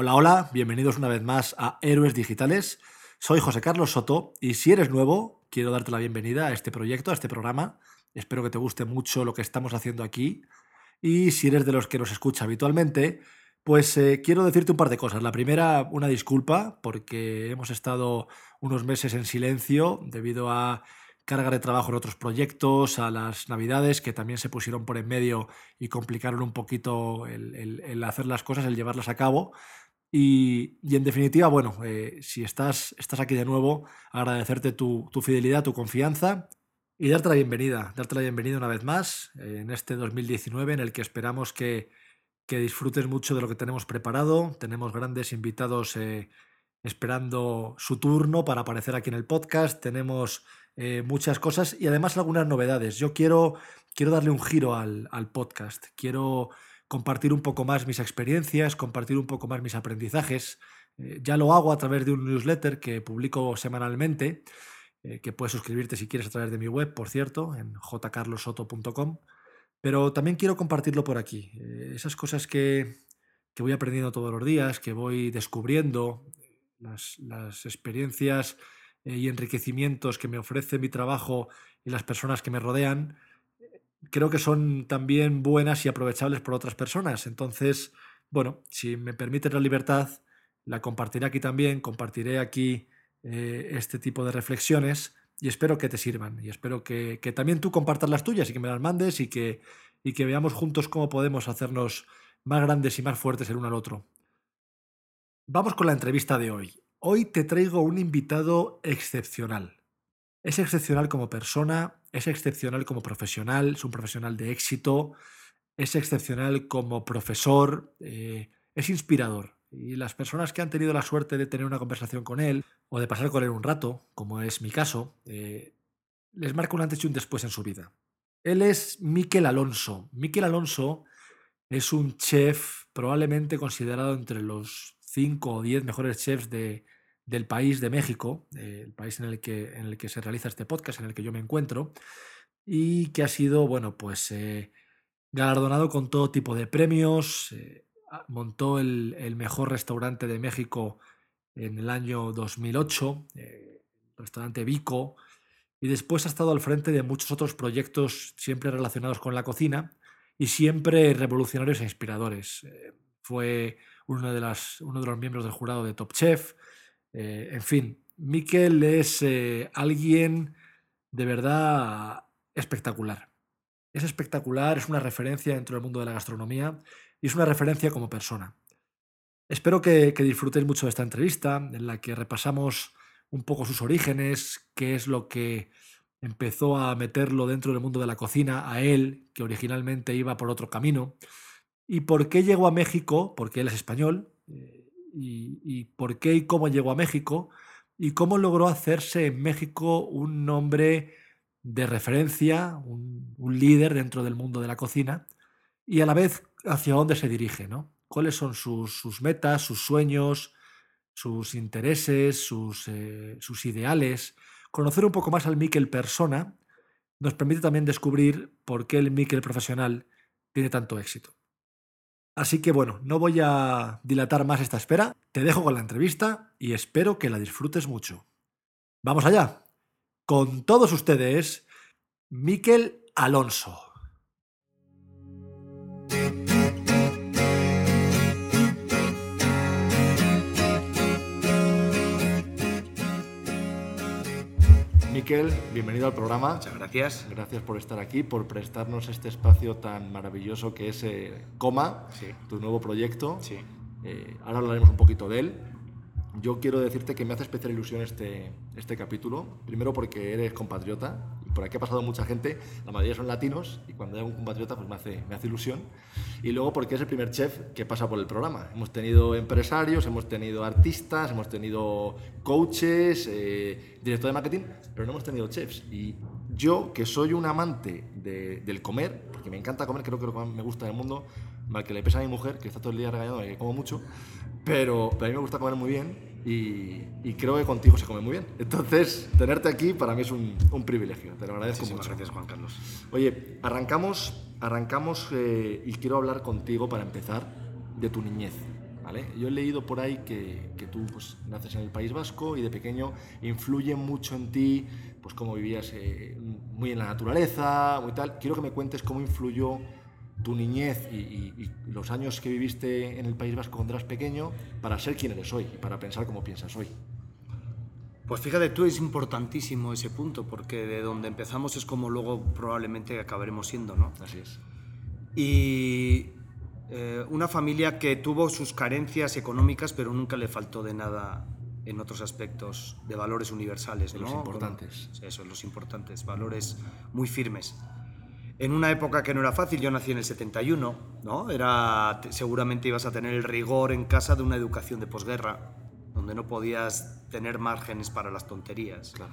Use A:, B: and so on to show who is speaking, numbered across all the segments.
A: Hola, hola, bienvenidos una vez más a Héroes Digitales. Soy José Carlos Soto y si eres nuevo, quiero darte la bienvenida a este proyecto, a este programa. Espero que te guste mucho lo que estamos haciendo aquí. Y si eres de los que nos escucha habitualmente, pues eh, quiero decirte un par de cosas. La primera, una disculpa, porque hemos estado unos meses en silencio debido a carga de trabajo en otros proyectos, a las navidades que también se pusieron por en medio y complicaron un poquito el, hacer las cosas, el llevarlas a cabo. Y, en definitiva, bueno, eh, si estás, estás aquí de nuevo, agradecerte tu, tu fidelidad, tu confianza y darte la bienvenida, darte la bienvenida una vez más eh, en este 2019 en el que esperamos que, que disfrutes mucho de lo que tenemos preparado. Tenemos grandes invitados eh, esperando su turno para aparecer aquí en el podcast. Tenemos muchas cosas y además algunas novedades. Yo quiero, quiero darle un giro al, al podcast. Quiero compartir un poco más mis experiencias, compartir un poco más mis aprendizajes. Eh, ya lo hago a través de un newsletter que publico semanalmente, eh, que puedes suscribirte si quieres a través de mi web, por cierto, en jcarlosoto.com. Pero también quiero compartirlo por aquí. Eh, esas cosas que, que voy aprendiendo todos los días, que voy descubriendo, las, las experiencias y enriquecimientos que me ofrece mi trabajo y las personas que me rodean, creo que son también buenas y aprovechables por otras personas. Entonces, bueno, si me permiten la libertad, la compartiré aquí también, compartiré aquí eh, este tipo de reflexiones y espero que te sirvan y espero que, que también tú compartas las tuyas y que me las mandes y que, y que veamos juntos cómo podemos hacernos más grandes y más fuertes el uno al otro. Vamos con la entrevista de hoy. Hoy te traigo un invitado excepcional. Es excepcional como persona, es excepcional como profesional, es un profesional de éxito, es excepcional como profesor, eh, es inspirador. Y las personas que han tenido la suerte de tener una conversación con él o de pasar con él un rato, como es mi caso, eh, les marca un antes y un después en su vida. Él es Miquel Alonso. Miquel Alonso es un chef probablemente considerado entre los 5 o 10 mejores chefs de, del país de México, eh, el país en el, que, en el que se realiza este podcast, en el que yo me encuentro, y que ha sido, bueno, pues eh, galardonado con todo tipo de premios. eh, a- montó el, el mejor restaurante de México en el año 2008, eh, el restaurante Vico, y después ha estado al frente de muchos otros proyectos siempre relacionados con la cocina y siempre revolucionarios e inspiradores. Eh, fue uno de, las, uno de los miembros del jurado de Top Chef. Eh, en fin, Miquel es eh, alguien de verdad espectacular. Es espectacular, es una referencia dentro del mundo de la gastronomía y es una referencia como persona. Espero que, que disfrutéis mucho de esta entrevista en la que repasamos un poco sus orígenes, qué es lo que empezó a meterlo dentro del mundo de la cocina, a él, que originalmente iba por otro camino, y por qué llegó a México, porque él es español, eh, y, por qué y cómo llegó a México, y cómo logró hacerse en México un nombre de referencia, un, un líder dentro del mundo de la cocina, y a la vez hacia dónde se dirige, ¿no? ¿Cuáles son sus, sus metas, sus sueños, sus intereses, sus, eh, sus ideales? Conocer un poco más al Miquel persona nos permite también descubrir por qué el Miquel profesional tiene tanto éxito. Así que bueno, no voy a dilatar más esta espera, te dejo con la entrevista y espero que la disfrutes mucho. Vamos allá. Con todos ustedes, Miquel Alonso. Miquel, bienvenido al programa.
B: Muchas gracias.
A: Gracias por estar aquí, por prestarnos este espacio tan maravilloso que es eh, Coma,
B: Sí.
A: tu nuevo proyecto.
B: Sí.
A: Eh, ahora hablaremos un poquito de él. Yo quiero decirte que me hace especial ilusión este, este capítulo. Primero porque eres compatriota por aquí ha pasado mucha gente, la mayoría son latinos, y cuando hay un compatriota pues me hace, me hace ilusión. Y luego porque es el primer chef que pasa por el programa. Hemos tenido empresarios, hemos tenido artistas, hemos tenido coaches, eh, director de marketing, pero no hemos tenido chefs. Y yo, que soy un amante de- del comer, porque me encanta comer, creo que lo que más me gusta del mundo, mal que le pesa a mi mujer, que está todo el día regañando que como mucho, pero, pero a mí me gusta comer muy bien y, y creo que contigo se come muy bien. Entonces, tenerte aquí para mí es un, un privilegio, te lo agradezco
B: Muchísimas
A: mucho.
B: gracias, Juan Carlos.
A: Oye, arrancamos, arrancamos eh, y quiero hablar contigo para empezar de tu niñez. ¿vale? Yo he leído por ahí que, que tú pues, naces en el País Vasco y de pequeño influye mucho en ti, pues cómo vivías eh, muy en la naturaleza, muy tal. Quiero que me cuentes cómo influyó tu niñez y, y- y los años que viviste en el País Vasco cuando eras pequeño para ser quien eres hoy y para pensar como piensas hoy.
C: Pues fíjate tú, es importantísimo ese punto, porque de donde empezamos es como luego probablemente acabaremos siendo, ¿no?
A: Así es.
C: Y eh, una familia que tuvo sus carencias económicas, pero nunca le faltó de nada en otros aspectos de valores universales, ¿no?
A: los importantes.
C: Como- Eso, los importantes, valores muy firmes. En una época que no era fácil, yo nací en el 71, ¿no? Era, te- seguramente ibas a tener el rigor en casa de una educación de posguerra, donde no podías tener márgenes para las tonterías
A: Claro.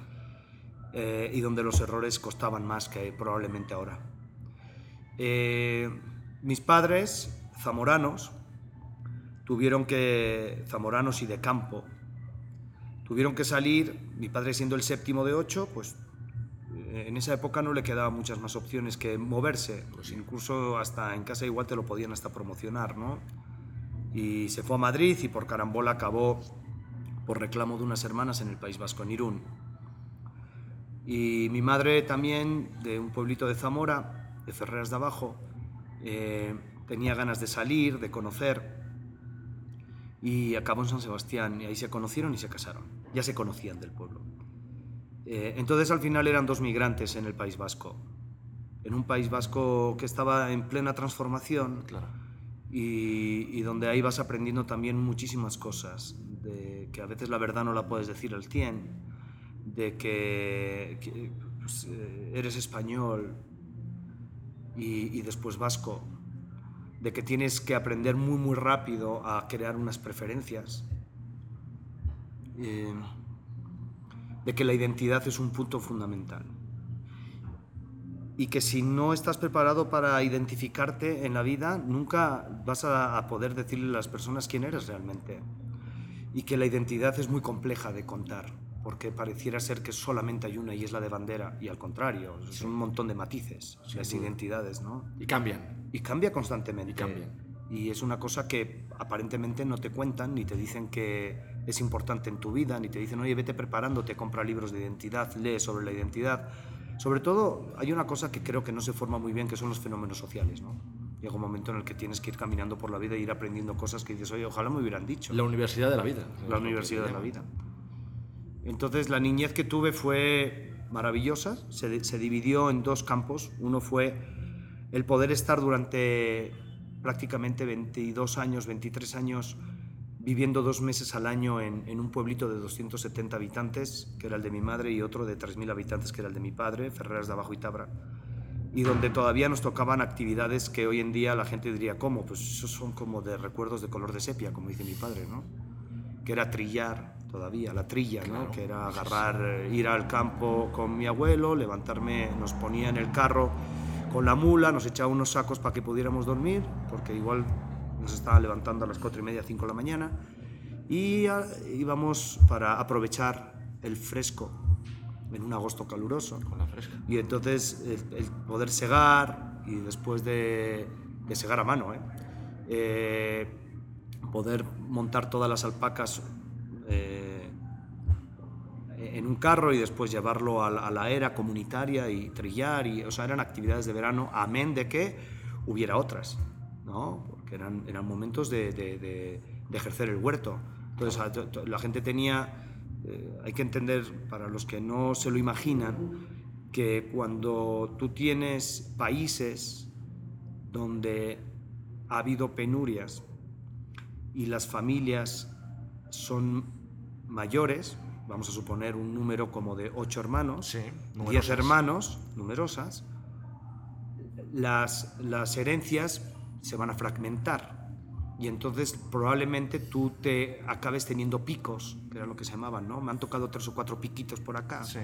C: eh, y donde los errores costaban más que probablemente ahora. Eh, mis padres, zamoranos, tuvieron que, zamoranos y de campo, tuvieron que salir, mi padre siendo el séptimo de ocho, pues en esa época no le quedaban muchas más opciones que moverse, pues incluso hasta en casa igual te lo podían hasta promocionar, ¿no? Y se fue a Madrid y por carambola acabó por reclamo de unas hermanas en el País Vasco, en Irún. Y mi madre también, de un pueblito de Zamora, de Ferreras de Abajo, eh, tenía ganas de salir, de conocer, y acabó en San Sebastián, y ahí se conocieron y se casaron. Ya se conocían del pueblo. Eh, entonces al final eran dos migrantes en el País Vasco, en un País Vasco que estaba en plena transformación
A: Claro.
C: y, y donde ahí vas aprendiendo también muchísimas cosas, de que a veces la verdad no la puedes decir al 100, de que, que, pues, eh, eres español y, y después vasco, de que tienes que aprender muy muy rápido a crear unas preferencias, eh, de que la identidad es un punto fundamental y que si no estás preparado para identificarte en la vida, nunca vas a, poder decirle a las personas quién eres realmente. Y que la identidad es muy compleja de contar, porque pareciera ser que solamente hay una y es la de bandera, y al contrario, son un montón de matices, las identidades, ¿no?
A: Y cambian.
C: Y cambia constantemente.
A: Y cambian.
C: Y es una cosa que aparentemente no te cuentan, ni te dicen que es importante en tu vida, ni te dicen, oye, vete preparándote, compra libros de identidad, lee sobre la identidad. Sobre todo, hay una cosa que creo que no se forma muy bien, que son los fenómenos sociales, ¿no? Llega un momento en el que tienes que ir caminando por la vida e ir aprendiendo cosas que dices, oye, ojalá me hubieran dicho.
A: La universidad de la vida.
C: La universidad de la vida. Entonces, la niñez que tuve fue maravillosa. Se, se dividió en dos campos. Uno fue el poder estar durante prácticamente 22 años, 23 años, viviendo dos meses al año en, en un pueblito de 270 habitantes, que era el de mi madre, y otro de 3.000 habitantes, que era el de mi padre, Ferreras de Abajo y Tabra. Y donde todavía nos tocaban actividades que hoy en día la gente diría, ¿cómo? Pues esos son como de recuerdos de color de sepia, como dice mi padre, ¿no? que era trillar todavía, la trilla, ¿no? que era agarrar, eh, ir al campo con mi abuelo, levantarme, nos ponía en el carro con la mula, nos echaba unos sacos para que pudiéramos dormir, porque igual nos estaban levantando a las cuatro y media, cinco de la mañana, y ah, íbamos para aprovechar el fresco en un agosto caluroso.
A: Con la fresca.
C: Y entonces el, el poder segar y después de, de segar a mano, ¿eh? Eh, poder montar todas las alpacas eh, en un carro y después llevarlo a la, a la era comunitaria y trillar, y, o sea, eran actividades de verano, amén de que hubiera otras, ¿no? Porque eran, eran momentos de, de- de- de ejercer el huerto. Entonces a- la gente tenía, eh, hay que entender, para los que no se lo imaginan, que cuando tú tienes países donde ha habido penurias y las familias son mayores, vamos a suponer un número como de ocho hermanos,
A: Sí,
C: 10
A: numerosas.
C: hermanos, numerosas, las, las herencias se van a fragmentar. Y entonces probablemente tú te acabes teniendo picos, que era lo que se llamaban, ¿no? Me han tocado tres o cuatro piquitos por acá.
A: Sí.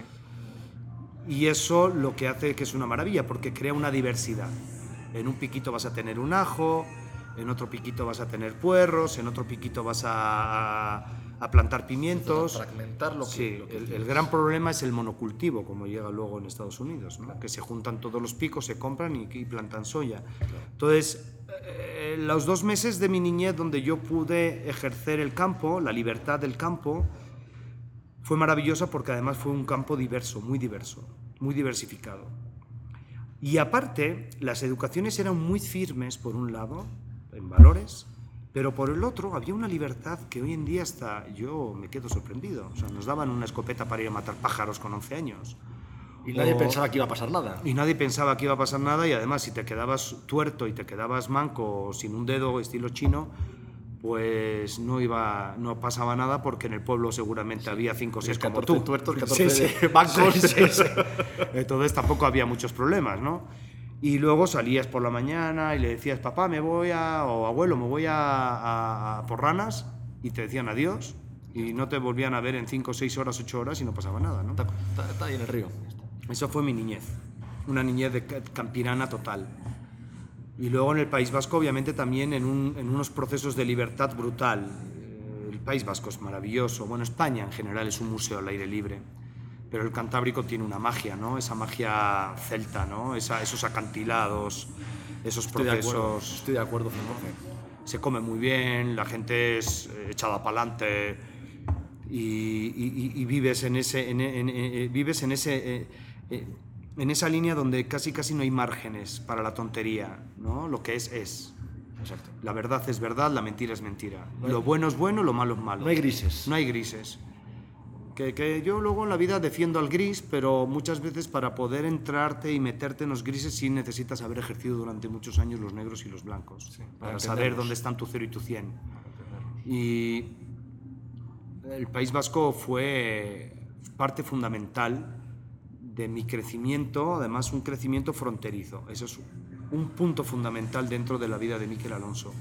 C: Y eso lo que hace que es una maravilla, porque crea una diversidad. En un piquito vas a tener un ajo, en otro piquito vas a tener puerros, en otro piquito vas a, a plantar pimientos.
A: Fragmentar lo que.
C: Sí,
A: lo que
C: el, el gran problema es el monocultivo, como llega luego en Estados Unidos, ¿no? que se juntan todos los picos, se compran y, y plantan soya. Entonces, eh, los dos meses de mi niñez donde yo pude ejercer el campo, la libertad del campo, fue maravillosa porque además fue un campo diverso, muy diverso, muy diversificado. Y aparte, las educaciones eran muy firmes, por un lado, en valores, pero por el otro había una libertad que hoy en día hasta yo me quedo sorprendido. O sea, nos daban una escopeta para ir a matar pájaros con 11 años.
A: Y nadie
C: o-
A: pensaba que iba a pasar nada.
C: Y nadie pensaba que iba a pasar nada y además si te quedabas tuerto y te quedabas manco o sin un dedo estilo chino, pues no iba no pasaba nada porque en el pueblo seguramente había cinco o seis como
A: 14
C: tú.
A: tuertos, 14 de bancos.
C: Sí, sí, sí. Entonces tampoco había muchos problemas, ¿no? Y luego salías por la mañana y le decías, papá, me voy a, o abuelo, me voy a, a- a por ranas, y te decían adiós, y no te volvían a ver en cinco, seis horas, ocho horas y no pasaba nada, ¿no?
A: Está, está- está ahí en el río.
C: Eso fue mi niñez, una niñez de ca- campirana total. Y luego en el País Vasco, obviamente, también en, un- en unos procesos de libertad brutal. Eh, El País Vasco es maravilloso. Bueno, España en general es un museo al aire libre. Pero el Cantábrico tiene una magia, ¿no? Esa magia celta, ¿no? Esa- esos acantilados, esos
A: Estoy de acuerdo.
C: procesos
A: Estoy de acuerdo 100%.
C: se come muy bien, la gente es eh, echada para adelante y, y- y- y vives en ese, en, en- en- vives en ese, eh, en esa línea donde casi casi no hay márgenes para la tontería, ¿no? Lo que es es.
A: Exacto.
C: La verdad es verdad, la mentira es mentira.
A: No hay-
C: Lo bueno es bueno, lo malo es malo.
A: No hay grises.
C: No hay grises. Que, que yo luego en la vida defiendo al gris, pero muchas veces para poder entrarte y meterte en los grises sí necesitas haber ejercido durante muchos años los negros y los blancos.
A: para
C: para saber dónde están tu cero y tu cien. Y el País Vasco fue parte fundamental de mi crecimiento, además un crecimiento fronterizo. Eso es un punto fundamental dentro de la vida de Miquel Alonso.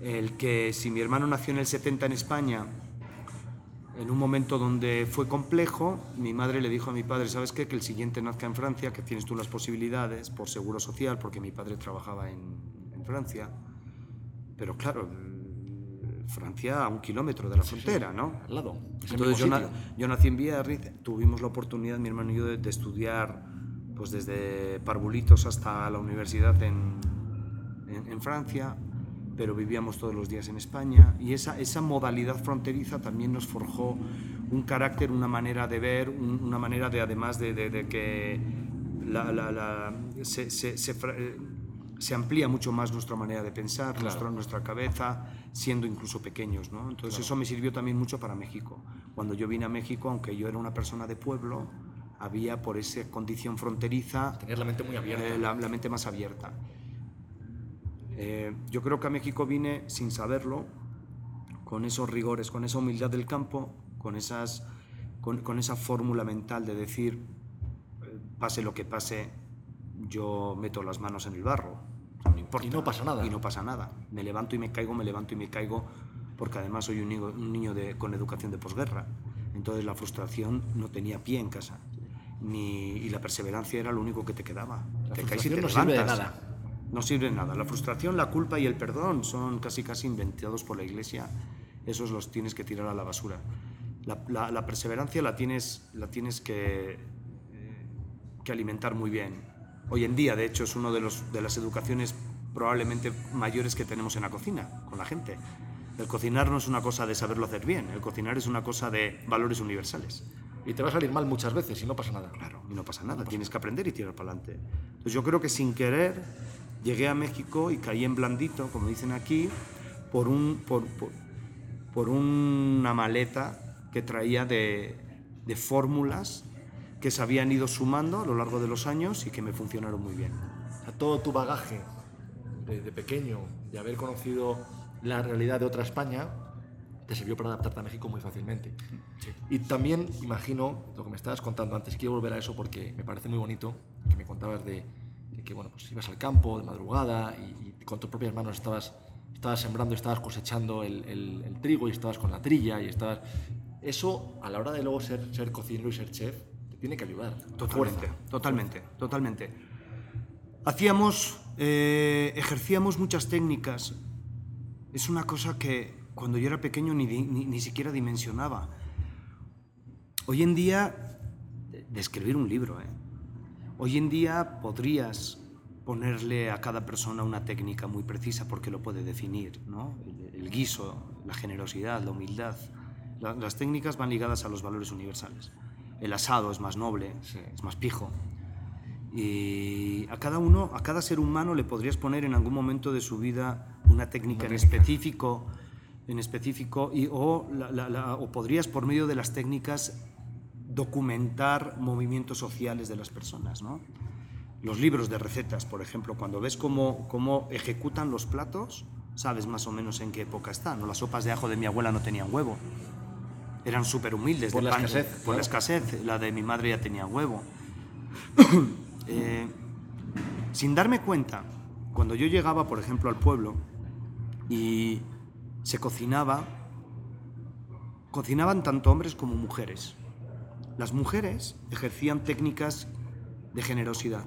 C: El que si mi hermano nació en el 70 en España, en un momento donde fue complejo, mi madre le dijo a mi padre, ¿sabes qué? Que el siguiente nazca en Francia, que tienes tú las posibilidades por seguro social, porque mi padre trabajaba en, en Francia. Pero claro, Francia a un kilómetro de la frontera, ¿no?
A: Al lado.
C: Entonces yo, na- yo nací en Biarritz, tuvimos la oportunidad, mi hermano y yo, de, de estudiar pues desde parvulitos hasta la universidad en, en- en Francia, pero vivíamos todos los días en España y esa, esa modalidad fronteriza también nos forjó un carácter, una manera de ver, un- una manera de además de, de- de que la- la- la- se, se- eh, se amplía mucho más nuestra manera de pensar, nuestra, nuestra cabeza, siendo incluso pequeños. ¿no? Entonces eso me sirvió también mucho para México. Cuando yo vine a México, aunque yo era una persona de pueblo, había por esa condición fronteriza
A: Tenías la mente muy abierta.
C: eh, la, la mente más abierta. Eh, yo creo que a México vine sin saberlo, con esos rigores, con esa humildad del campo, con, esas, con, con esa fórmula mental de decir, pase lo que pase, yo meto las manos en el barro. O sea, no importa.
A: Y no pasa nada.
C: Y no pasa nada. Me levanto y me caigo, me levanto y me caigo, porque además soy un niño, un niño de, con educación de posguerra. Entonces la frustración no tenía pie en casa. Ni, y la perseverancia era lo único que te quedaba.
A: La
C: te caes y te
A: no sirve de nada.
C: No sirve de nada. La frustración, la culpa y el perdón son casi casi inventados por la iglesia. Esos los tienes que tirar a la basura. La, la- la perseverancia la tienes, la tienes que, eh, que alimentar muy bien. Hoy en día, de hecho, es una de, los, de las educaciones probablemente mayores que tenemos en la cocina, con la gente. El cocinar no es una cosa de saberlo hacer bien, el cocinar es una cosa de valores universales.
A: Y te va a salir mal muchas veces y no pasa nada.
C: Claro, y no pasa nada, tienes que aprender y tirar para adelante. Entonces yo creo que sin querer llegué a México y caí en blandito, como dicen aquí, por, un, por, por, por una maleta que traía de, de fórmulas que se habían ido sumando a lo largo de los años y que me funcionaron muy bien.
A: O sea, todo tu bagaje de, de pequeño, de haber conocido la realidad de otra España, te sirvió para adaptarte a México muy fácilmente. Y también imagino lo que me estabas contando antes, quiero volver a eso porque me parece muy bonito, que me contabas de, de que bueno, pues ibas al campo de madrugada y, y con tus propias manos estabas, estabas sembrando, estabas cosechando el, el- el trigo y estabas con la trilla y estabas... Eso, a la hora de luego ser, ser cocinero y ser chef, tiene que ayudar.
C: Totalmente, totalmente, totalmente. Hacíamos, eh, ejercíamos muchas técnicas. Es una cosa que cuando yo era pequeño ni, ni, ni siquiera dimensionaba. Hoy en día, de, de escribir un libro, ¿eh? Hoy en día podrías ponerle a cada persona una técnica muy precisa porque lo puede definir, ¿no? El, el guiso, la generosidad, la humildad. La- las técnicas van ligadas a los valores universales. El asado es más noble, es más pijo. Y a cada uno, a cada ser humano le podrías poner en algún momento de su vida una técnica en específico, en específico y, o, la- la- la- o podrías por medio de las técnicas documentar movimientos sociales de las personas, ¿no? Los libros de recetas, por ejemplo, cuando ves cómo, cómo ejecutan los platos, sabes más o menos en qué época están. Las sopas de ajo de mi abuela no tenían huevo. Eran súper humildes.
A: Por
C: de
A: la
C: pan-
A: escasez,
C: Por la escasez. La de mi madre ya tenía huevo. Eh, sin darme cuenta, cuando yo llegaba, por ejemplo, al pueblo y se cocinaba, cocinaban tanto hombres como mujeres. Las mujeres ejercían técnicas de generosidad.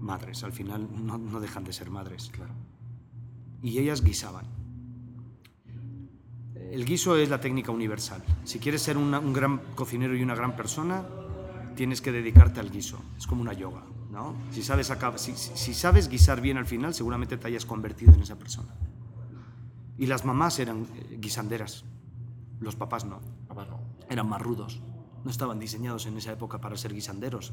C: Madres, al final no, no dejan de ser madres. Claro. Y ellas guisaban. El guiso es la técnica universal. Si quieres ser una- un gran cocinero y una gran persona, tienes que dedicarte al guiso. Es como una yoga, ¿no? Si sabes, acab- si, si- si sabes guisar bien al final, seguramente te hayas convertido en esa persona. Y las mamás eran eh, guisanderas, los papás no.
A: Papá, no.
C: Eran más rudos. No estaban diseñados en esa época para ser guisanderos.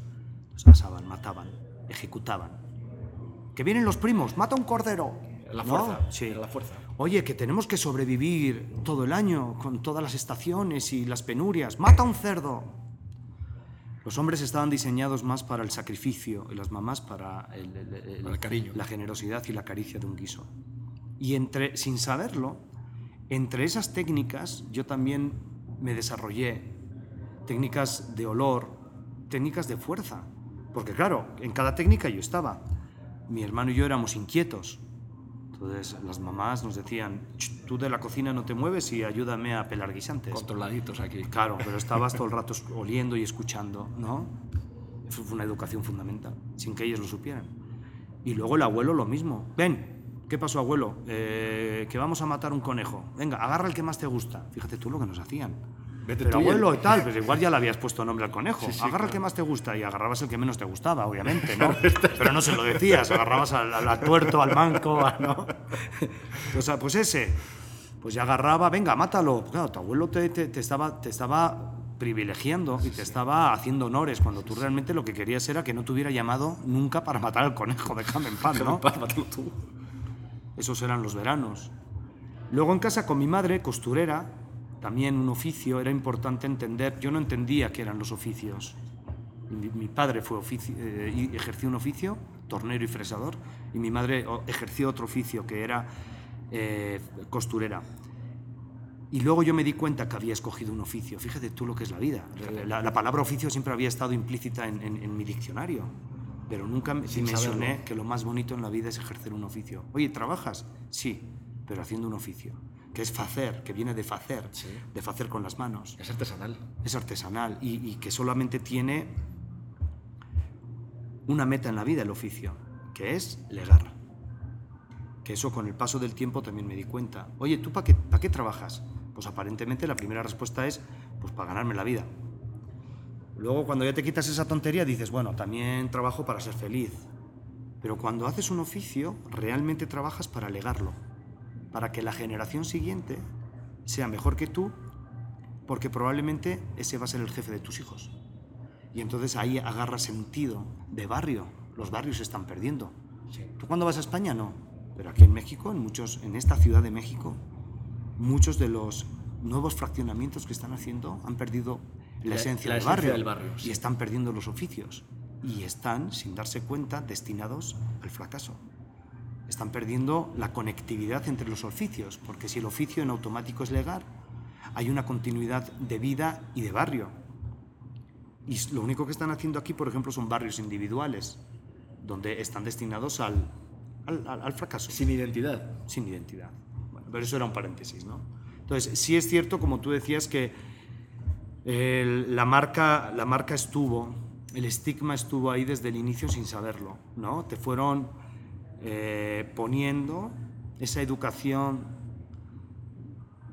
C: Los asaban, mataban, ejecutaban. Que vienen los primos, mata un cordero.
A: La
C: ¿No?
A: fuerza.
C: Sí.
A: La fuerza.
C: Oye, que tenemos que sobrevivir todo el año con todas las estaciones y las penurias. Mata un cerdo. Los hombres estaban diseñados más para el sacrificio y las mamás para el, el- el-
A: Para el cariño.
C: la generosidad y la caricia de un guiso. Y entre, sin saberlo, entre esas técnicas yo también me desarrollé técnicas de olor, técnicas de fuerza. Porque claro, en cada técnica yo estaba. Mi hermano y yo éramos inquietos. Entonces las mamás nos decían, "Ch, tú de la cocina no te mueves y ayúdame a pelar guisantes.
A: Controladitos aquí.
C: Claro, pero estabas todo el rato oliendo y escuchando, ¿no? Fue fue una educación fundamental, sin que ellos lo supieran. Y luego el abuelo lo mismo. Ven, ¿qué pasó, abuelo? Eh, que vamos a matar un conejo. Venga, agarra el que más te gusta. Fíjate tú lo que nos hacían.
A: Vete
C: Pero
A: tú
C: abuelo y tal, pues igual ya le habías puesto nombre al conejo.
A: Sí, sí,
C: Agarra el que más te gusta y agarrabas el que menos te gustaba, obviamente, ¿no? Pero no se lo decías, agarrabas al, al- al tuerto, al manco, a- ¿no? O sea, pues ese, pues ya agarraba, venga, mátalo. Claro, tu abuelo te, te- te estaba, te estaba privilegiando y te estaba haciendo honores cuando tú realmente lo que querías era que no te hubiera llamado nunca para matar al conejo, déjame en paz, ¿no? Esos eran los veranos. Luego en casa con mi madre, costurera, también un oficio, era importante entender, yo no entendía qué eran los oficios. Mi, mi padre fue ofici- eh, ejerció un oficio, tornero y fresador, y mi madre ejerció otro oficio que era eh, costurera. Y luego yo me di cuenta que había escogido un oficio. Fíjate tú lo que es la vida. La, la palabra oficio siempre había estado implícita en, en- en mi diccionario, pero nunca
A: Sin
C: dimensioné
A: saberlo.
C: que lo más bonito en la vida es ejercer un oficio. Oye, ¿trabajas? Sí, pero haciendo un oficio, que es facer, que viene de facer,
A: Sí.
C: de facer con las manos.
A: Es artesanal.
C: Es artesanal y, y que solamente tiene una meta en la vida el oficio, que es legar. Que eso con el paso del tiempo también me di cuenta. Oye, ¿tú para qué, pa' qué trabajas? Pues aparentemente la primera respuesta es, pues para ganarme la vida. Luego cuando ya te quitas esa tontería dices, bueno, también trabajo para ser feliz. Pero cuando haces un oficio, realmente trabajas para legarlo, para que la generación siguiente sea mejor que tú, porque probablemente ese va a ser el jefe de tus hijos. Y entonces ahí agarra sentido de barrio. Los barrios se están perdiendo. ¿Tú cuando vas a España? No. Pero aquí en México, en, muchos, en esta ciudad de México, muchos de los nuevos fraccionamientos que están haciendo han perdido la,
A: La-
C: esencia,
A: la
C: del,
A: esencia
C: barrio,
A: del barrio, sí.
C: y están perdiendo los oficios. Y están, sin darse cuenta, destinados al fracaso. Están perdiendo la conectividad entre los oficios, porque si el oficio en automático es legal, hay una continuidad de vida y de barrio. Y lo único que están haciendo aquí, por ejemplo, son barrios individuales, donde están destinados al, al, al- al fracaso
A: Sin identidad.
C: sin identidad. Bueno, pero eso era un paréntesis, ¿no? Entonces, sí es cierto, como tú decías, que el- la, marca, la marca estuvo, el estigma estuvo ahí desde el inicio sin saberlo, ¿no? Te fueron eh, poniendo esa educación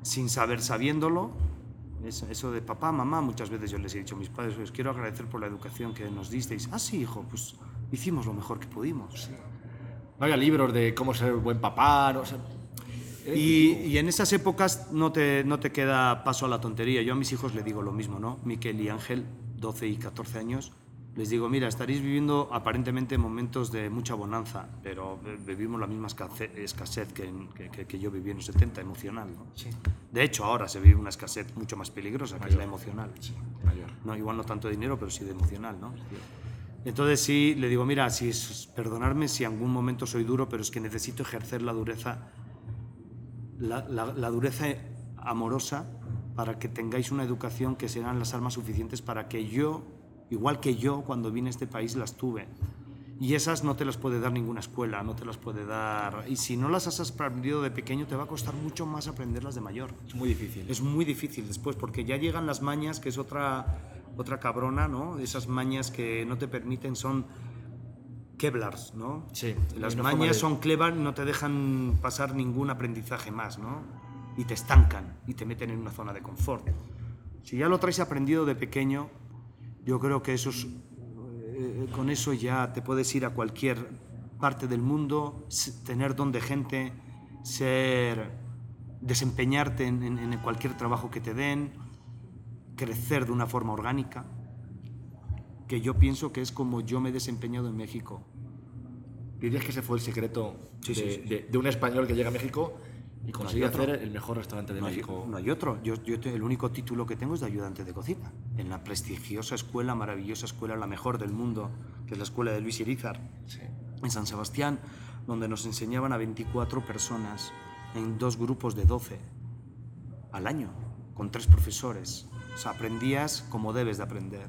C: sin saber, sabiéndolo. Eso, de papá, mamá, muchas veces yo les he dicho a mis padres, os quiero agradecer por la educación que nos disteis. Ah, sí, hijo, pues hicimos lo mejor que pudimos.
A: No había libros de cómo ser buen papá, no sé.
C: Y, y en esas épocas no te, no te queda paso a la tontería. Yo a mis hijos les digo lo mismo, ¿no? Miquel y Ángel, 12 y 14 años, les digo, mira, estaréis viviendo aparentemente momentos de mucha bonanza, pero vivimos la misma escasez, que, en- que- que- que yo viví en los 70, emocional, ¿no? De hecho, ahora se vive una escasez mucho más peligrosa, que es la emocional.
A: Mayor.
C: No, igual no tanto de dinero, pero sí de emocional, ¿no? Entonces sí, le digo, mira, si es- perdonadme si en algún momento soy duro, pero es que necesito ejercer la dureza, la, la- la dureza amorosa para que tengáis una educación que serán las armas suficientes para que yo, igual que yo cuando vine a este país, las tuve. Y esas no te las puede dar ninguna escuela, no te las puede dar... Y si no las has aprendido de pequeño, te va a costar mucho más aprenderlas de mayor.
A: Es muy difícil.
C: Es muy difícil después, porque ya llegan las mañas, que es otra, otra cabrona, ¿no? Esas mañas que no te permiten son Keblars, ¿no?
A: Sí,
C: Las mañas
A: de-
C: son Clever y no te dejan pasar ningún aprendizaje más, ¿no? Y te estancan y te meten en una zona de confort. Si ya lo traes aprendido de pequeño, yo creo que eso es, eh, con eso ya te puedes ir a cualquier parte del mundo, tener don de gente, ser, desempeñarte en, en- en cualquier trabajo que te den, crecer de una forma orgánica, que yo pienso que es como yo me he desempeñado en México.
A: ¿Dirías que ese fue el secreto
C: Sí,
A: de,
C: sí, sí, sí.
A: de- de un español que llega a México y consigue
C: otro.
A: hacer el mejor restaurante de
C: No hay,
A: México?
C: no hay otro. Yo, yo el único título que tengo es de ayudante de cocina, en la prestigiosa escuela, maravillosa escuela, la mejor del mundo, que es la escuela de Luis Irizar,
A: Sí.
C: en San Sebastián, donde nos enseñaban a 24 personas en dos grupos de 12 al año, con tres profesores. O sea, aprendías como debes de aprender.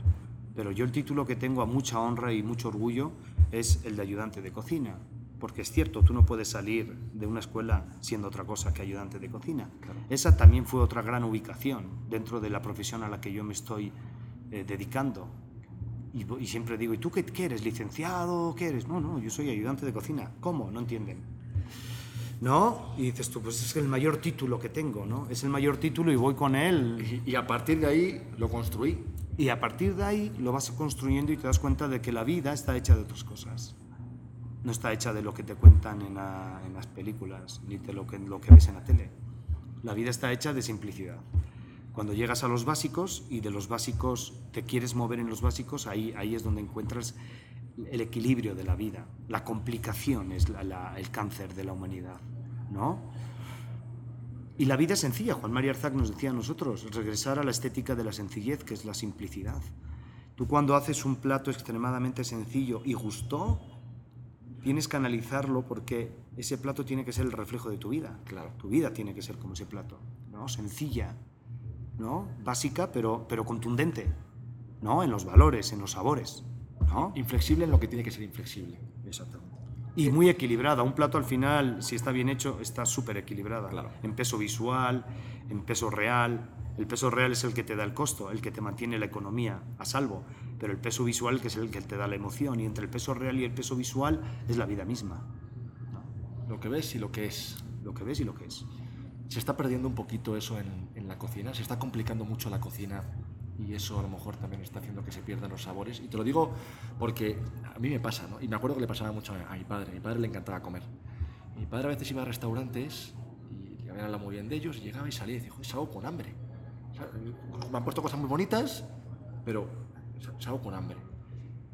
C: Pero yo el título que tengo a mucha honra y mucho orgullo es el de ayudante de cocina. Porque es cierto, tú no puedes salir de una escuela siendo otra cosa que ayudante de cocina. Esa también fue otra gran ubicación dentro de la profesión a la que yo me estoy eh, dedicando. Y, y siempre digo, ¿y tú qué, qué eres? ¿Licenciado? ¿Qué eres? No, no, yo soy ayudante de cocina. ¿Cómo? No entienden. ¿No? Y dices tú, pues es el mayor título que tengo, ¿no? Es el mayor título y voy con él.
A: Y, y a partir de ahí lo construí.
C: Y a partir de ahí lo vas construyendo y te das cuenta de que la vida está hecha de otras cosas. No está hecha de lo que te cuentan en, la- en las películas, ni de lo que, ves en la tele. La vida está hecha de simplicidad. Cuando llegas a los básicos y de los básicos te quieres mover en los básicos, ahí, ahí es donde encuentras el equilibrio de la vida. La complicación es el cáncer de la humanidad, ¿no? Y la vida es sencilla. Juan María Arzac nos decía a nosotros, regresar a la estética de la sencillez, que es la simplicidad. Tú cuando haces un plato extremadamente sencillo y gustó, tienes que analizarlo porque ese plato tiene que ser el reflejo de tu vida.
A: Claro.
C: Tu vida tiene que ser como ese plato, ¿no? Sencilla, ¿no? Básica, pero, pero contundente, ¿no? En los valores, en los sabores, ¿no?
A: Inflexible en lo que tiene que ser inflexible.
C: Exactamente. Y muy equilibrada. Un plato al final, si está bien hecho, está súper equilibrada.
A: Claro.
C: En peso visual, en peso real. El peso real es el que te da el costo, el que te mantiene la economía a salvo. Pero el peso visual que es el que te da la emoción. Y entre el peso real y el peso visual es la vida misma.
A: Lo que ves y lo que es.
C: Lo que ves y lo que es.
A: Se está perdiendo un poquito eso en, en la cocina, se está complicando mucho la cocina y eso a lo mejor también está haciendo que se pierdan los sabores. Y te lo digo porque a mí me pasa, ¿no? Y me acuerdo que le pasaba mucho a, mi padre. A mi padre le encantaba comer. Mi padre a veces iba a restaurantes y le habían muy bien de ellos y llegaba y salía y decía, joder, salgo con hambre. O sea, me han puesto cosas muy bonitas, pero salgo con hambre.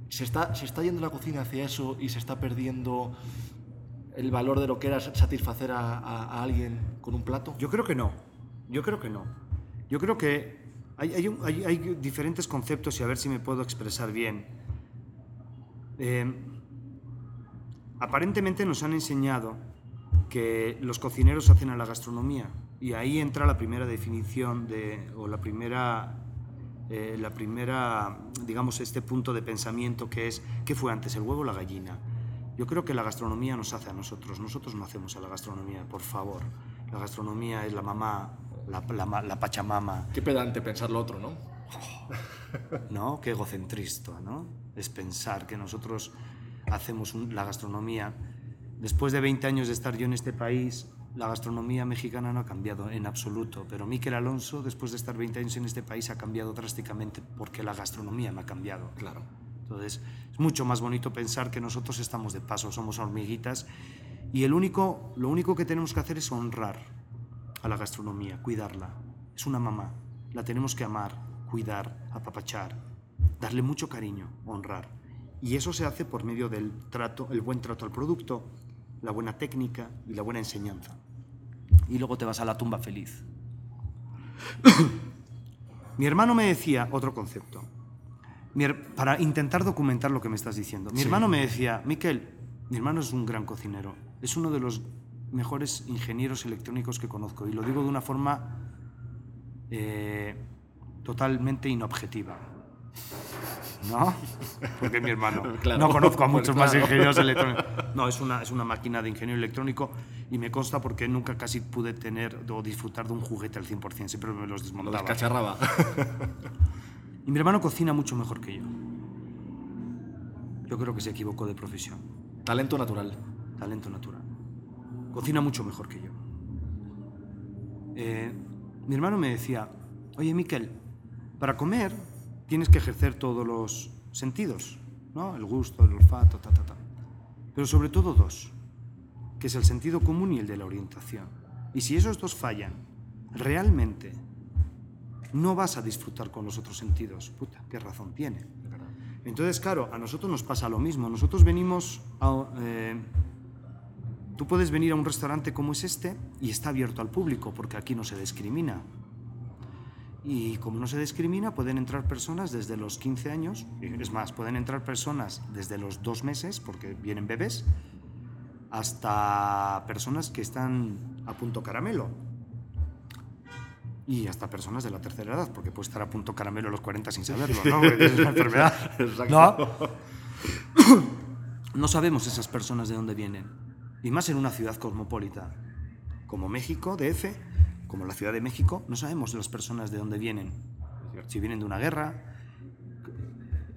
A: Se está, se está yendo la cocina hacia eso y se está perdiendo el valor de lo que era satisfacer a, alguien con un plato.
C: Yo creo que no. Yo creo que no. Yo creo que hay, hay hay- diferentes conceptos y a ver si me puedo expresar bien. Eh, aparentemente nos han enseñado que los cocineros hacen a la gastronomía y ahí entra la primera definición de, o la primera, eh, la primera, digamos, este punto de pensamiento que es, ¿qué fue antes, el huevo o la gallina? Yo creo que la gastronomía nos hace a nosotros, nosotros no hacemos a la gastronomía, por favor. La gastronomía es la mamá, la, la, la pachamama.
A: Qué pedante pensar lo otro, ¿no?
C: ¿no? Qué egocentrista, ¿no? Es pensar que nosotros hacemos un- la gastronomía. Después de 20 años de estar yo en este país, la gastronomía mexicana no ha cambiado en absoluto, pero Miquel Alonso, después de estar 20 años en este país, ha cambiado drásticamente porque la gastronomía me ha cambiado.
A: Claro.
C: Entonces, es mucho más bonito pensar que nosotros estamos de paso, somos hormiguitas y el único, lo único que tenemos que hacer es honrar a la gastronomía, cuidarla. Es una mamá, la tenemos que amar, cuidar, apapachar, darle mucho cariño, honrar. Y eso se hace por medio del trato, el buen trato al producto, la buena técnica y la buena enseñanza. Y luego te vas a la tumba feliz. Mi hermano me decía otro concepto para intentar documentar lo que me estás diciendo. Mi hermano me decía, Miquel, mi hermano es un gran cocinero, es uno de los mejores ingenieros electrónicos que conozco, y lo digo de una forma eh, totalmente inobjetiva. ¿No? Porque es mi hermano.
A: Claro.
C: no conozco a
A: Pues
C: muchos más
A: claro.
C: ingenieros electrónicos. No, es una, es una máquina de ingeniero electrónico y me consta porque nunca casi pude tener o disfrutar de un juguete al 100%, siempre me los
A: Lo
C: desmontaba.
A: descacharraba.
C: Y mi hermano cocina mucho mejor que yo. Yo creo que se equivocó de profesión.
A: Talento natural.
C: Talento natural. Cocina mucho mejor que yo. Eh, mi hermano me decía, oye Miquel, para comer tienes que ejercer todos los sentidos, ¿no? El gusto, el olfato, ta, ta, ta. Pero sobre todo dos, que es el sentido común y el de la orientación. Y si esos dos fallan, realmente no vas a disfrutar con los otros sentidos. Puta, qué razón tiene. Entonces, claro, a nosotros nos pasa lo mismo. Nosotros venimos a... eh, tú puedes venir a un restaurante como es este y está abierto al público, porque aquí no se discrimina. Y como no se discrimina, pueden entrar personas desde los 15 años, es más, pueden entrar personas desde los dos meses, porque vienen bebés, hasta personas que están a punto caramelo. Y hasta personas de la tercera edad, porque puede estar a punto caramelo a los 40 sin saberlo, ¿no? Porque es una enfermedad.
A: Exacto.
C: ¿No? No sabemos esas personas de dónde vienen. Y más en una ciudad cosmopolita como México, DF, como la Ciudad de México, no sabemos las personas de dónde vienen. Si vienen de una guerra.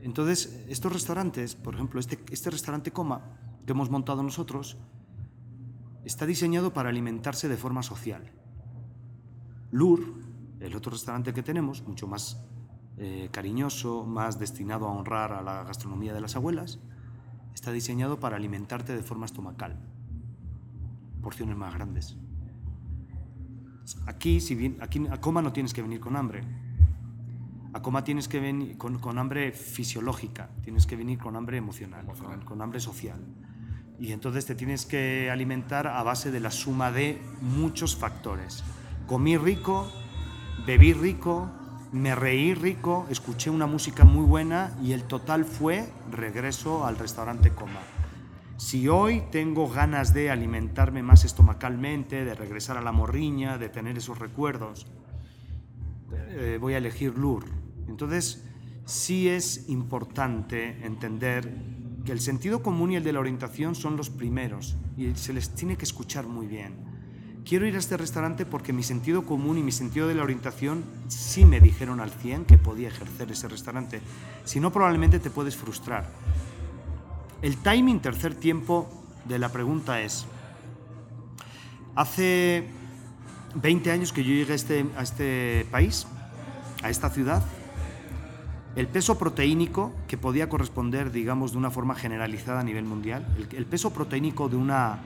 C: Entonces, estos restaurantes, por ejemplo, este, este restaurante Coma que hemos montado nosotros, está diseñado para alimentarse de forma social. Lur, el otro restaurante que tenemos, mucho más eh, cariñoso, más destinado a honrar a la gastronomía de las abuelas, está diseñado para alimentarte de forma estomacal. Porciones más grandes. Aquí, si bien, aquí a coma no tienes que venir con hambre. A coma tienes que venir con, con hambre fisiológica, tienes que venir con hambre emocional, Con, con hambre social. Y entonces te tienes que alimentar a base de la suma de muchos factores. Comí rico, bebí rico, me reí rico, escuché una música muy buena y el total fue regreso al restaurante Coma. Si hoy tengo ganas de alimentarme más estomacalmente, de regresar a la morriña, de tener esos recuerdos, eh, voy a elegir Lur. Entonces, sí es importante entender que el sentido común y el de la orientación son los primeros y se les tiene que escuchar muy bien. Quiero ir a este restaurante porque mi sentido común y mi sentido de la orientación sí me dijeron al 100 que podía ejercer ese restaurante. Si no, probablemente te puedes frustrar. El timing tercer tiempo de la pregunta es, hace 20 años que yo llegué a este, a este país, a esta ciudad, el peso proteínico que podía corresponder, digamos, de una forma generalizada a nivel mundial, el, el peso proteínico de, una,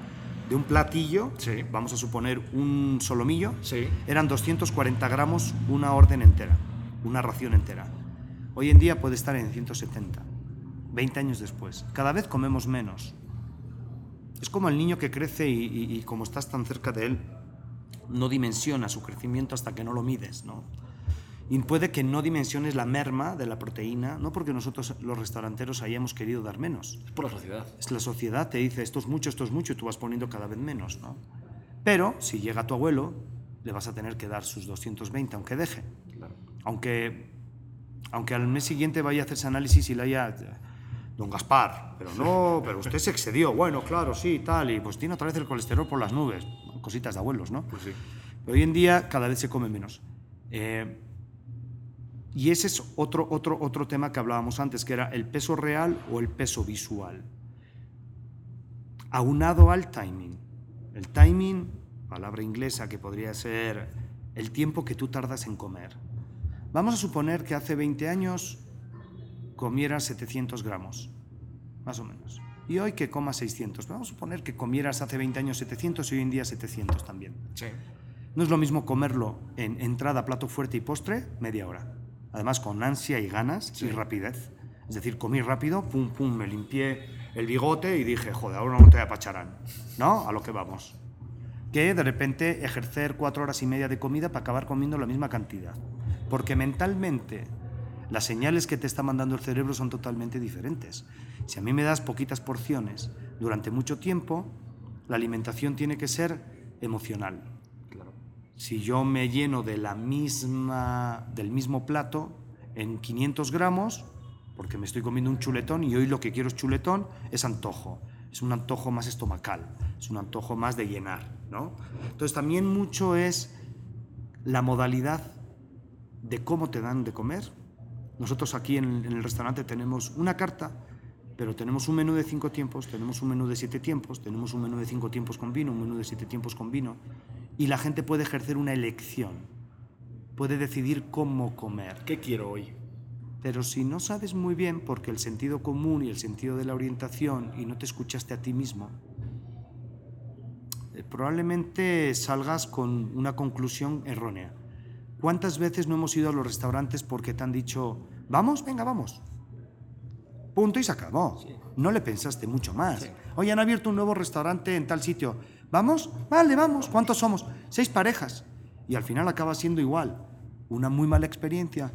C: de un platillo,
A: Sí.
C: vamos a suponer un solomillo,
A: Sí.
C: eran 240 gramos una orden entera, una ración entera. Hoy en día puede estar en 170, 20 años después. Cada vez comemos menos. Es como el niño que crece y, y- y como estás tan cerca de él, no dimensiona su crecimiento hasta que no lo mides, ¿no? Y puede que no dimensiones la merma de la proteína, no porque nosotros los restauranteros hayamos querido dar menos.
A: Es por la sociedad.
C: Es la sociedad te dice esto es mucho, esto es mucho y tú vas poniendo cada vez menos, ¿no? Pero si llega tu abuelo, le vas a tener que dar sus 220, aunque deje. Aunque, aunque al mes siguiente vaya a hacerse análisis y le haya... Don Gaspar, pero no, pero usted se excedió. Bueno, claro, sí, tal, y pues tiene otra vez el colesterol por las nubes. Cositas de abuelos, ¿no?
A: Pues sí.
C: Pero hoy en día cada vez se come menos. Eh, y ese es otro, otro, otro tema que hablábamos antes, que era el peso real o el peso visual. Aunado al timing. El timing, palabra inglesa que podría ser el tiempo que tú tardas en comer. Vamos a suponer que hace 20 años comieras 700 gramos, más o menos. Y hoy que comas 600. Vamos a suponer que comieras hace 20 años 700 y hoy en día 700 también.
A: Sí.
C: No es lo mismo comerlo en entrada, plato fuerte y postre, media hora. Además, con ansia y ganas y rapidez. Es decir, comí rápido, pum, pum, me limpié el bigote y dije, joder, ahora no te apacharán. ¿No? A lo que vamos. Que de repente ejercer cuatro horas y media de comida para acabar comiendo la misma cantidad. Porque mentalmente las señales que te está mandando el cerebro son totalmente diferentes. Si a mí me das poquitas porciones durante mucho tiempo, la alimentación tiene que ser emocional. Si yo me lleno de la misma, del mismo plato en 500 gramos, porque me estoy comiendo un chuletón y hoy lo que quiero es chuletón, es antojo. Es un antojo más estomacal, es un antojo más de llenar. ¿no? Entonces también mucho es la modalidad de cómo te dan de comer. Nosotros aquí en, en el restaurante tenemos una carta, pero tenemos un menú de cinco tiempos, tenemos un menú de siete tiempos, tenemos un menú de cinco tiempos con vino, un menú de siete tiempos con vino, y la gente puede ejercer una elección, puede decidir cómo comer.
A: ¿Qué quiero hoy?
C: Pero si no sabes muy bien, porque el sentido común y el sentido de la orientación, y no te escuchaste a ti mismo, eh, probablemente salgas con una conclusión errónea. ¿Cuántas veces no hemos ido a los restaurantes porque te han dicho, vamos, venga, vamos? Punto y se acabó. No le pensaste mucho más. Hoy han abierto un nuevo restaurante en tal sitio. ¿Vamos? Vale, vamos. ¿Cuántos somos? Seis parejas. Y al final acaba siendo igual. Una muy mala experiencia.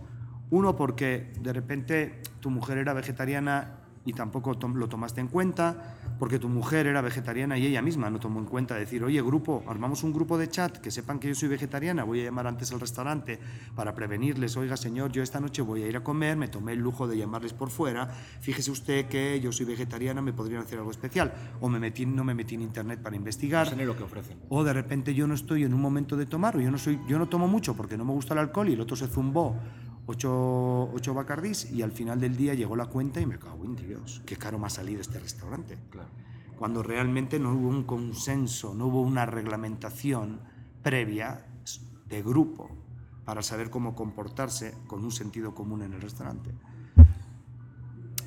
C: Uno porque de repente tu mujer era vegetariana y tampoco lo tomaste en cuenta, porque tu mujer era vegetariana y ella misma no tomó en cuenta decir, oye, grupo, armamos un grupo de chat, que sepan que yo soy vegetariana, voy a llamar antes al restaurante para prevenirles, oiga señor, yo esta noche voy a ir a comer, me tomé el lujo de llamarles por fuera, fíjese usted que yo soy vegetariana, me podrían hacer algo especial, o me metí, no me metí en internet para investigar,
A: Es lo que ofrecen.
C: o de repente yo no estoy en un momento de tomar, o yo no, soy, yo no tomo mucho porque no me gusta el alcohol y el otro se zumbó ocho, ocho bacardís y al final del día llegó la cuenta y me cago en Dios, qué caro me ha salido este restaurante. Cuando realmente no hubo un consenso, no hubo una reglamentación previa de grupo para saber cómo comportarse con un sentido común en el restaurante.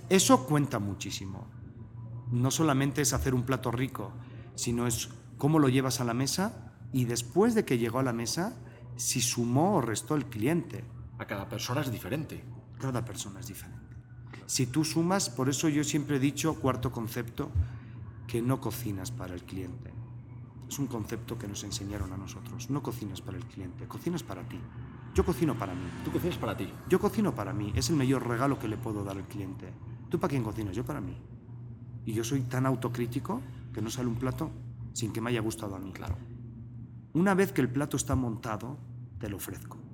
C: Eso cuenta muchísimo. No solamente es hacer un plato rico, sino es cómo lo llevas a la mesa y después de que llegó a la mesa, si sumó o restó el cliente.
A: A cada persona es diferente.
C: Cada persona es diferente. Si tú sumas, por eso yo siempre he dicho, cuarto concepto, que no cocinas para el cliente. Es un concepto que nos enseñaron a nosotros. No cocinas para el cliente, cocinas para ti. Yo cocino para mí.
A: Tú cocinas para ti.
C: Yo cocino para mí. Es el mayor regalo que le puedo dar al cliente. ¿Tú para quién cocinas? Yo para mí. Y yo soy tan autocrítico que no sale un plato sin que me haya gustado a mí.
A: Claro.
C: Una vez que el plato está montado, te lo ofrezco.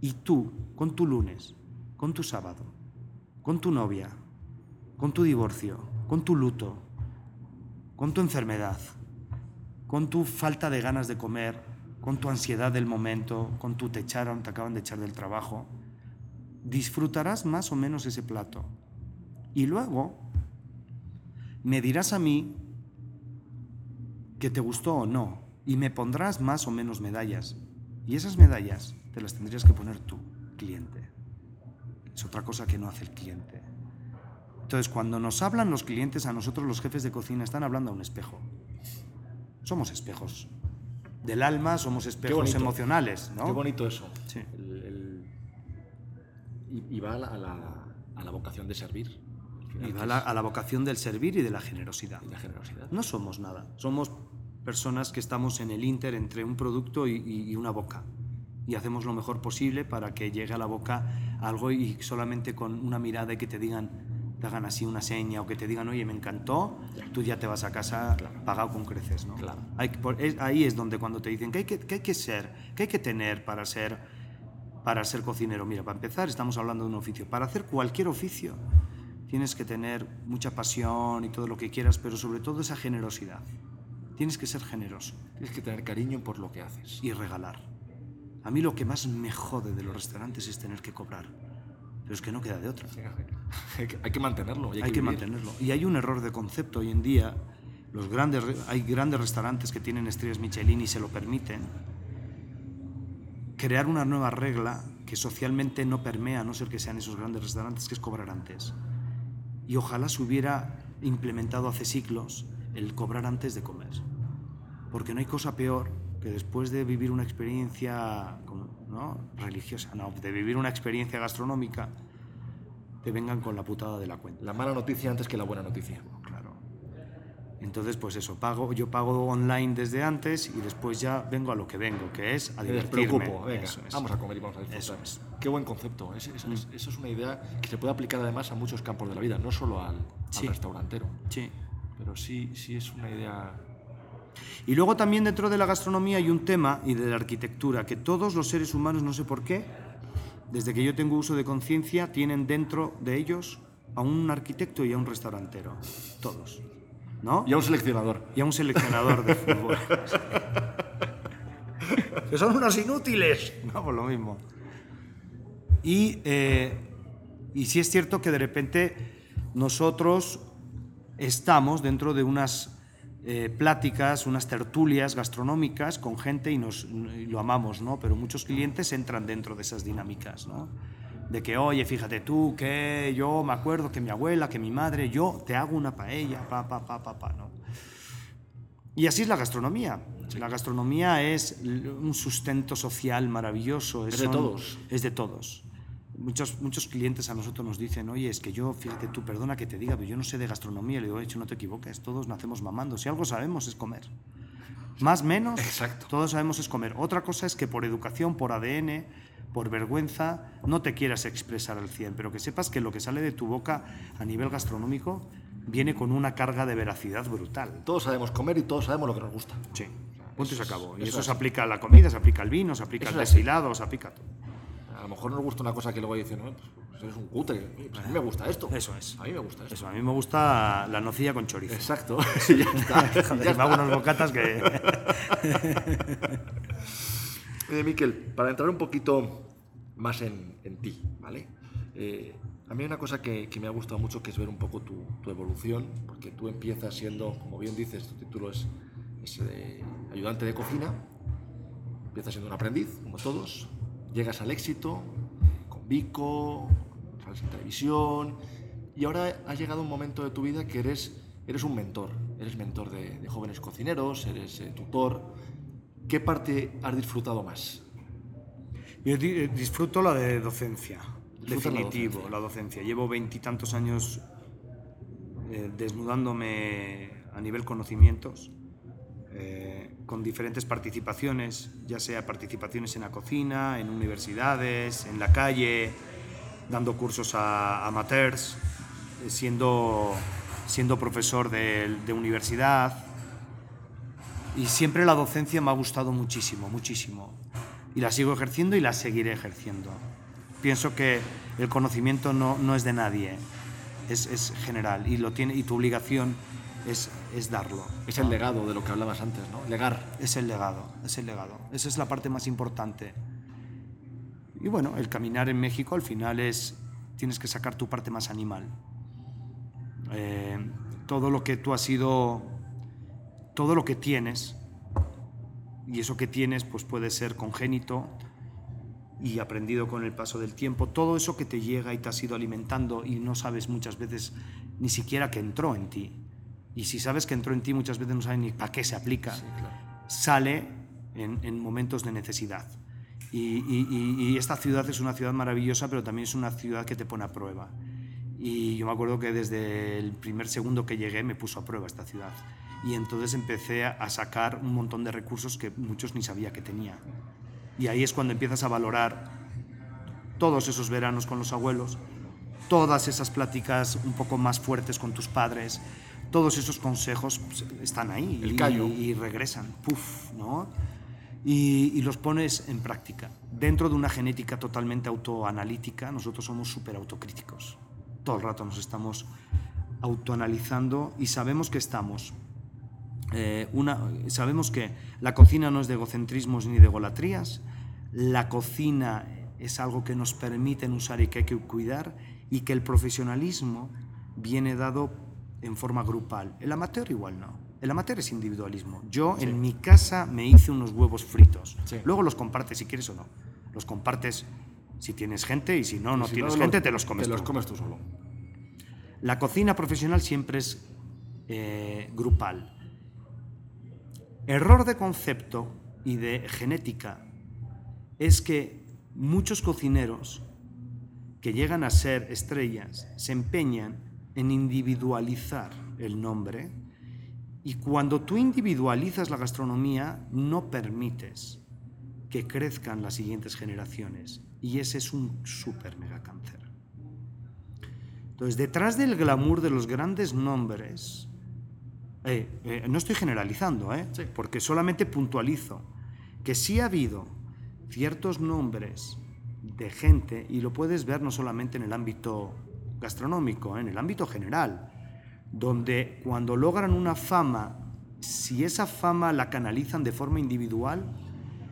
C: Y tú, con tu lunes, con tu sábado, con tu novia, con tu divorcio, con tu luto, con tu enfermedad, con tu falta de ganas de comer, con tu ansiedad del momento, con tu te echaron, te acaban de echar del trabajo, disfrutarás más o menos ese plato. Y luego me dirás a mí que te gustó o no, y me pondrás más o menos medallas. Y esas medallas te las tendrías que poner tú, cliente. Es otra cosa que no hace el cliente. Entonces, cuando nos hablan los clientes, a nosotros los jefes de cocina están hablando a un espejo. Somos espejos. Del alma somos espejos emocionales, ¿no?
A: Qué bonito eso.
C: Sí.
A: El- el- Y, y va a la, a la- a la vocación de servir.
C: Y va a la, a la vocación del servir y de la generosidad.
A: y la generosidad.
C: No somos nada. Somos personas que estamos en el inter entre un producto y- y una boca. Y hacemos lo mejor posible para que llegue a la boca algo y solamente con una mirada y que te digan, te hagan así una seña o que te digan, oye, me encantó, tú ya te vas a casa pagado con creces, ¿no?
A: Claro.
C: Hay ahí es donde cuando te dicen, ¿qué hay que, qué hay que ser? ¿Qué hay que tener para ser, para ser cocinero? Mira, para empezar estamos hablando de un oficio. Para hacer cualquier oficio tienes que tener mucha pasión y todo lo que quieras, pero sobre todo esa generosidad. Tienes que ser generoso
A: Tienes que tener cariño por lo que haces.
C: y regalar. A mí lo que más me jode de los restaurantes es tener que cobrar. Pero es que no queda de otra.
A: Hay que- hay que mantenerlo.
C: Hay que mantenerlo. Y hay un error de concepto hoy en día. Los grandes, hay grandes restaurantes que tienen estrellas Michelin y se lo permiten. Crear una nueva regla que socialmente no permea, a no ser que sean esos grandes restaurantes, que es cobrar antes. Y ojalá se hubiera implementado hace siglos el cobrar antes de comer. Porque no hay cosa peor que después de vivir una experiencia ¿no? religiosa, no, de vivir una experiencia gastronómica, te vengan con la putada de la cuenta.
A: La mala noticia antes que la buena noticia.
C: Claro. Entonces, pues eso, pago, yo pago online desde antes y después ya vengo a lo que vengo, que es a
A: Me
C: divertirme.
A: Venga,
C: Eso es.
A: vamos a comer y vamos a disfrutar.
C: Eso es. Mm.
A: Qué buen concepto. Es- es- es- eso es una idea que se puede aplicar además a muchos campos de la vida, no solo al, al
C: Sí.
A: restaurantero.
C: Sí.
A: Pero sí, sí es una idea.
C: Y luego también dentro de la gastronomía hay un tema y de la arquitectura, que todos los seres humanos, no sé por qué, desde que yo tengo uso de conciencia, tienen dentro de ellos a un arquitecto y a un restaurantero. Todos. ¿No?
A: Y a un seleccionador.
C: y a un seleccionador de fútbol. que son unos inútiles. No, por lo mismo. Y, eh, y sí es cierto que de repente nosotros estamos dentro de unas eh, pláticas, unas tertulias gastronómicas con gente y, nos, y lo amamos, ¿no? Pero muchos clientes entran dentro de esas dinámicas, ¿no? De que, oye, fíjate tú, que yo me acuerdo que mi abuela, que mi madre, yo te hago una paella, pa, pa, pa, pa, pa, ¿no? Y así es la gastronomía. La gastronomía es un sustento social maravilloso.
A: Es de todos.
C: Es de todos. Muchos, muchos clientes a nosotros nos dicen, oye, es que yo, fíjate tú, perdona que te diga, pero yo no sé de gastronomía. Le digo, de hecho, no te equivoques, todos nacemos mamando. Si algo sabemos es comer. Más menos,
A: Exacto.
C: todos sabemos es comer. Otra cosa es que por educación, por ADN, por vergüenza, no te quieras expresar al 100, pero que sepas que lo que sale de tu boca a nivel gastronómico viene con una carga de veracidad brutal.
A: Todos sabemos comer y todos sabemos lo que nos gusta.
C: Sí. Punto y se acabó. Y
A: eso
C: eso
A: es
C: se aplica a la comida, se aplica al vino, se aplica
A: Eso
C: al destilado, se aplica a todo.
A: A lo mejor nos gusta una cosa que luego dicen, no, pues, pues eres un cutre. Pues a mí me gusta esto.
C: Eso es.
A: A mí me gusta esto.
C: Eso, a mí me gusta la nocilla con chorizo.
A: Exacto. Ya está.
C: Joder,
A: Ya
C: me hago unos bocatas que...
A: Oye, Miquel, para entrar un poquito más en, en ti, ¿vale? Eh, a mí hay una cosa que, que me ha gustado mucho que es ver un poco tu, tu evolución, porque tú empiezas siendo, como bien dices, tu título es, es, eh, ayudante de cocina, empiezas siendo un aprendiz, como todos, llegas al éxito, con Vico, sales en televisión, y ahora ha llegado un momento de tu vida que eres, eres un mentor, eres mentor de, de jóvenes cocineros, eres eh, tutor. ¿Qué parte has disfrutado más?
C: Yo di- eh, disfruto la de docencia,
A: Disfrutas la
C: definitivo,
A: docencia.
C: la docencia. Llevo veintitantos años eh, desnudándome a nivel conocimientos, eh, con diferentes participaciones, ya sea participaciones en la cocina, en universidades, en la calle, dando cursos a amateurs, eh, siendo, siendo profesor de, de universidad. Y siempre la docencia me ha gustado muchísimo, muchísimo. Y la sigo ejerciendo y la seguiré ejerciendo. Pienso que el conocimiento no, no es de nadie, es, es general y, lo tiene, y tu obligación es, es darlo.
A: Es el legado de lo que hablabas antes, ¿no? Legar.
C: Es el legado, es el legado. Esa es la parte más importante. Y bueno, el caminar en México al final es, tienes que sacar tu parte más animal. Eh, todo lo que tú has sido, todo lo que tienes, y eso que tienes pues puede ser congénito y aprendido con el paso del tiempo, todo eso que te llega y te has ido alimentando y no sabes muchas veces ni siquiera que entró en ti. Y si sabes que entró en ti, muchas veces no sabes ni para qué se aplica sale en, en momentos de necesidad. Y, y- y- y esta ciudad es una ciudad maravillosa, pero también es una ciudad que te pone a prueba. Y yo me acuerdo que desde el primer segundo que llegué me puso a prueba esta ciudad. Y entonces empecé a sacar un montón de recursos que muchos ni sabía que tenía. Y ahí es cuando empiezas a valorar todos esos veranos con los abuelos, todas esas pláticas un poco más fuertes con tus padres, todos esos consejos pues, están ahí
A: El
C: y,
A: callo.
C: y regresan, puf, ¿no? Y, y los pones en práctica. Dentro de una genética totalmente autoanalítica, nosotros somos súper autocríticos. Todo el rato nos estamos autoanalizando y sabemos que estamos eh, una, sabemos que la cocina no es de egocentrismos ni de golatrías, la cocina es algo que nos permiten usar y que hay que cuidar y que el profesionalismo viene dado en forma grupal. El amateur igual no. El amateur es individualismo. Yo en mi casa me hice unos huevos fritos.
A: Sí.
C: Luego los compartes si quieres o no. Los compartes si tienes gente y si no, no
A: Si
C: tienes
A: no,
C: gente, te los comes
A: Te los
C: tú.
A: comes tú solo.
C: La cocina profesional siempre es eh, grupal. Error de concepto y de genética es que muchos cocineros que llegan a ser estrellas se empeñan en individualizar el nombre y cuando tú individualizas la gastronomía no permites que crezcan las siguientes generaciones y ese es un súper mega cáncer. Entonces, detrás del glamour de los grandes nombres, eh, eh, no estoy generalizando, ¿eh?
A: Sí.
C: porque solamente puntualizo que sí ha habido ciertos nombres de gente, y lo puedes ver no solamente en el ámbito ¿eh? en el ámbito general, donde cuando logran una fama, si esa fama la canalizan de forma individual,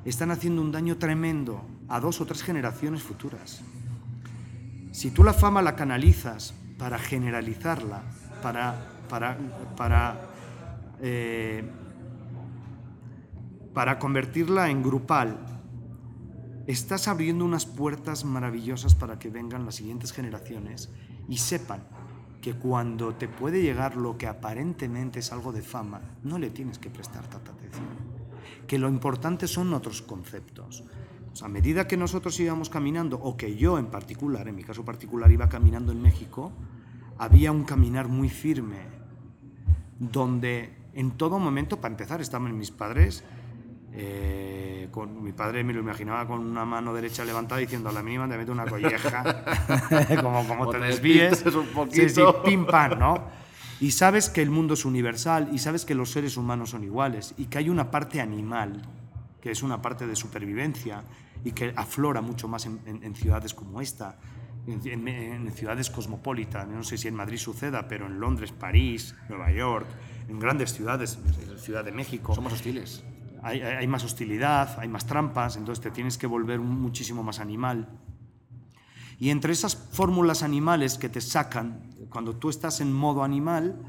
C: están haciendo un daño tremendo a dos o tres generaciones futuras. Si tú la fama la canalizas para generalizarla, para, para, para, eh, para convertirla en grupal, estás abriendo unas puertas maravillosas para que vengan las siguientes generaciones y sepan que cuando te puede llegar lo que aparentemente es algo de fama, no le tienes que prestar tanta atención. Que lo importante son otros conceptos. A medida que nosotros íbamos caminando, o que yo en particular, en mi caso particular, iba caminando en México, había un caminar muy firme, donde en todo momento, para empezar, estaban mis padres, eh, con, mi padre me lo imaginaba con una mano derecha levantada diciendo a la mínima te meto una colleja, como, como te
A: te
C: desvíes,
A: un
C: Sí, sí,
A: poquito.
C: pim pam, ¿no? Y sabes que el mundo es universal y sabes que los seres humanos son iguales y que hay una parte animal, que es una parte de supervivencia y que aflora mucho más en, en- en ciudades como esta, en, en- en ciudades cosmopolitas. No sé si en Madrid suceda, pero en Londres, París, Nueva York, en grandes ciudades, Ciudad de México,
A: Somos hostiles.
C: Hay, más hostilidad, hay más trampas, entonces te tienes que volver muchísimo más animal. Y entre esas fórmulas animales que te sacan, cuando tú estás en modo animal,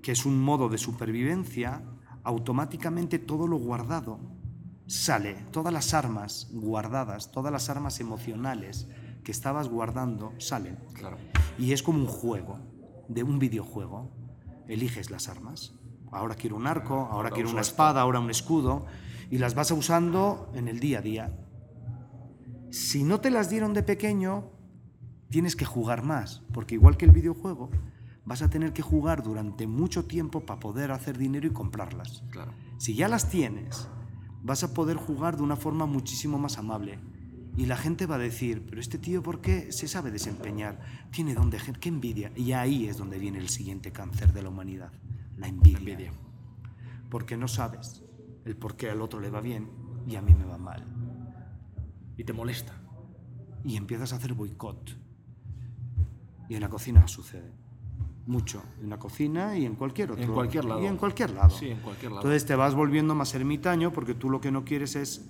C: que es un modo de supervivencia, automáticamente todo lo guardado sale, todas las armas guardadas, todas las armas emocionales que estabas guardando salen.
A: Claro.
C: Y es como un juego, de un videojuego. Eliges las armas. Ahora quiero un arco, ahora
A: Ahora
C: quiero una
A: esto.
C: espada, ahora un escudo. Y las vas usando en el día a día. Si no te las dieron de pequeño, tienes que jugar más. Porque igual que el videojuego, vas a tener que jugar durante mucho tiempo para poder hacer dinero y comprarlas.
A: Claro.
C: Si ya las tienes, vas a poder jugar de una forma muchísimo más amable. Y la gente va a decir, pero este tío, ¿por qué se sabe desempeñar? Tiene don de gente, qué envidia. Y ahí es donde viene el siguiente cáncer de la humanidad, la envidia.
A: La envidia.
C: Porque no sabes el por qué al otro le va bien y a mí me va mal.
A: Y te molesta.
C: Y empiezas a hacer boicot. Y en la cocina sucede. Mucho. En la cocina y en cualquier otro.
A: En cualquier lado.
C: Y en cualquier lado.
A: Sí, en cualquier lado.
C: Entonces te vas volviendo más ermitaño porque tú lo que no quieres es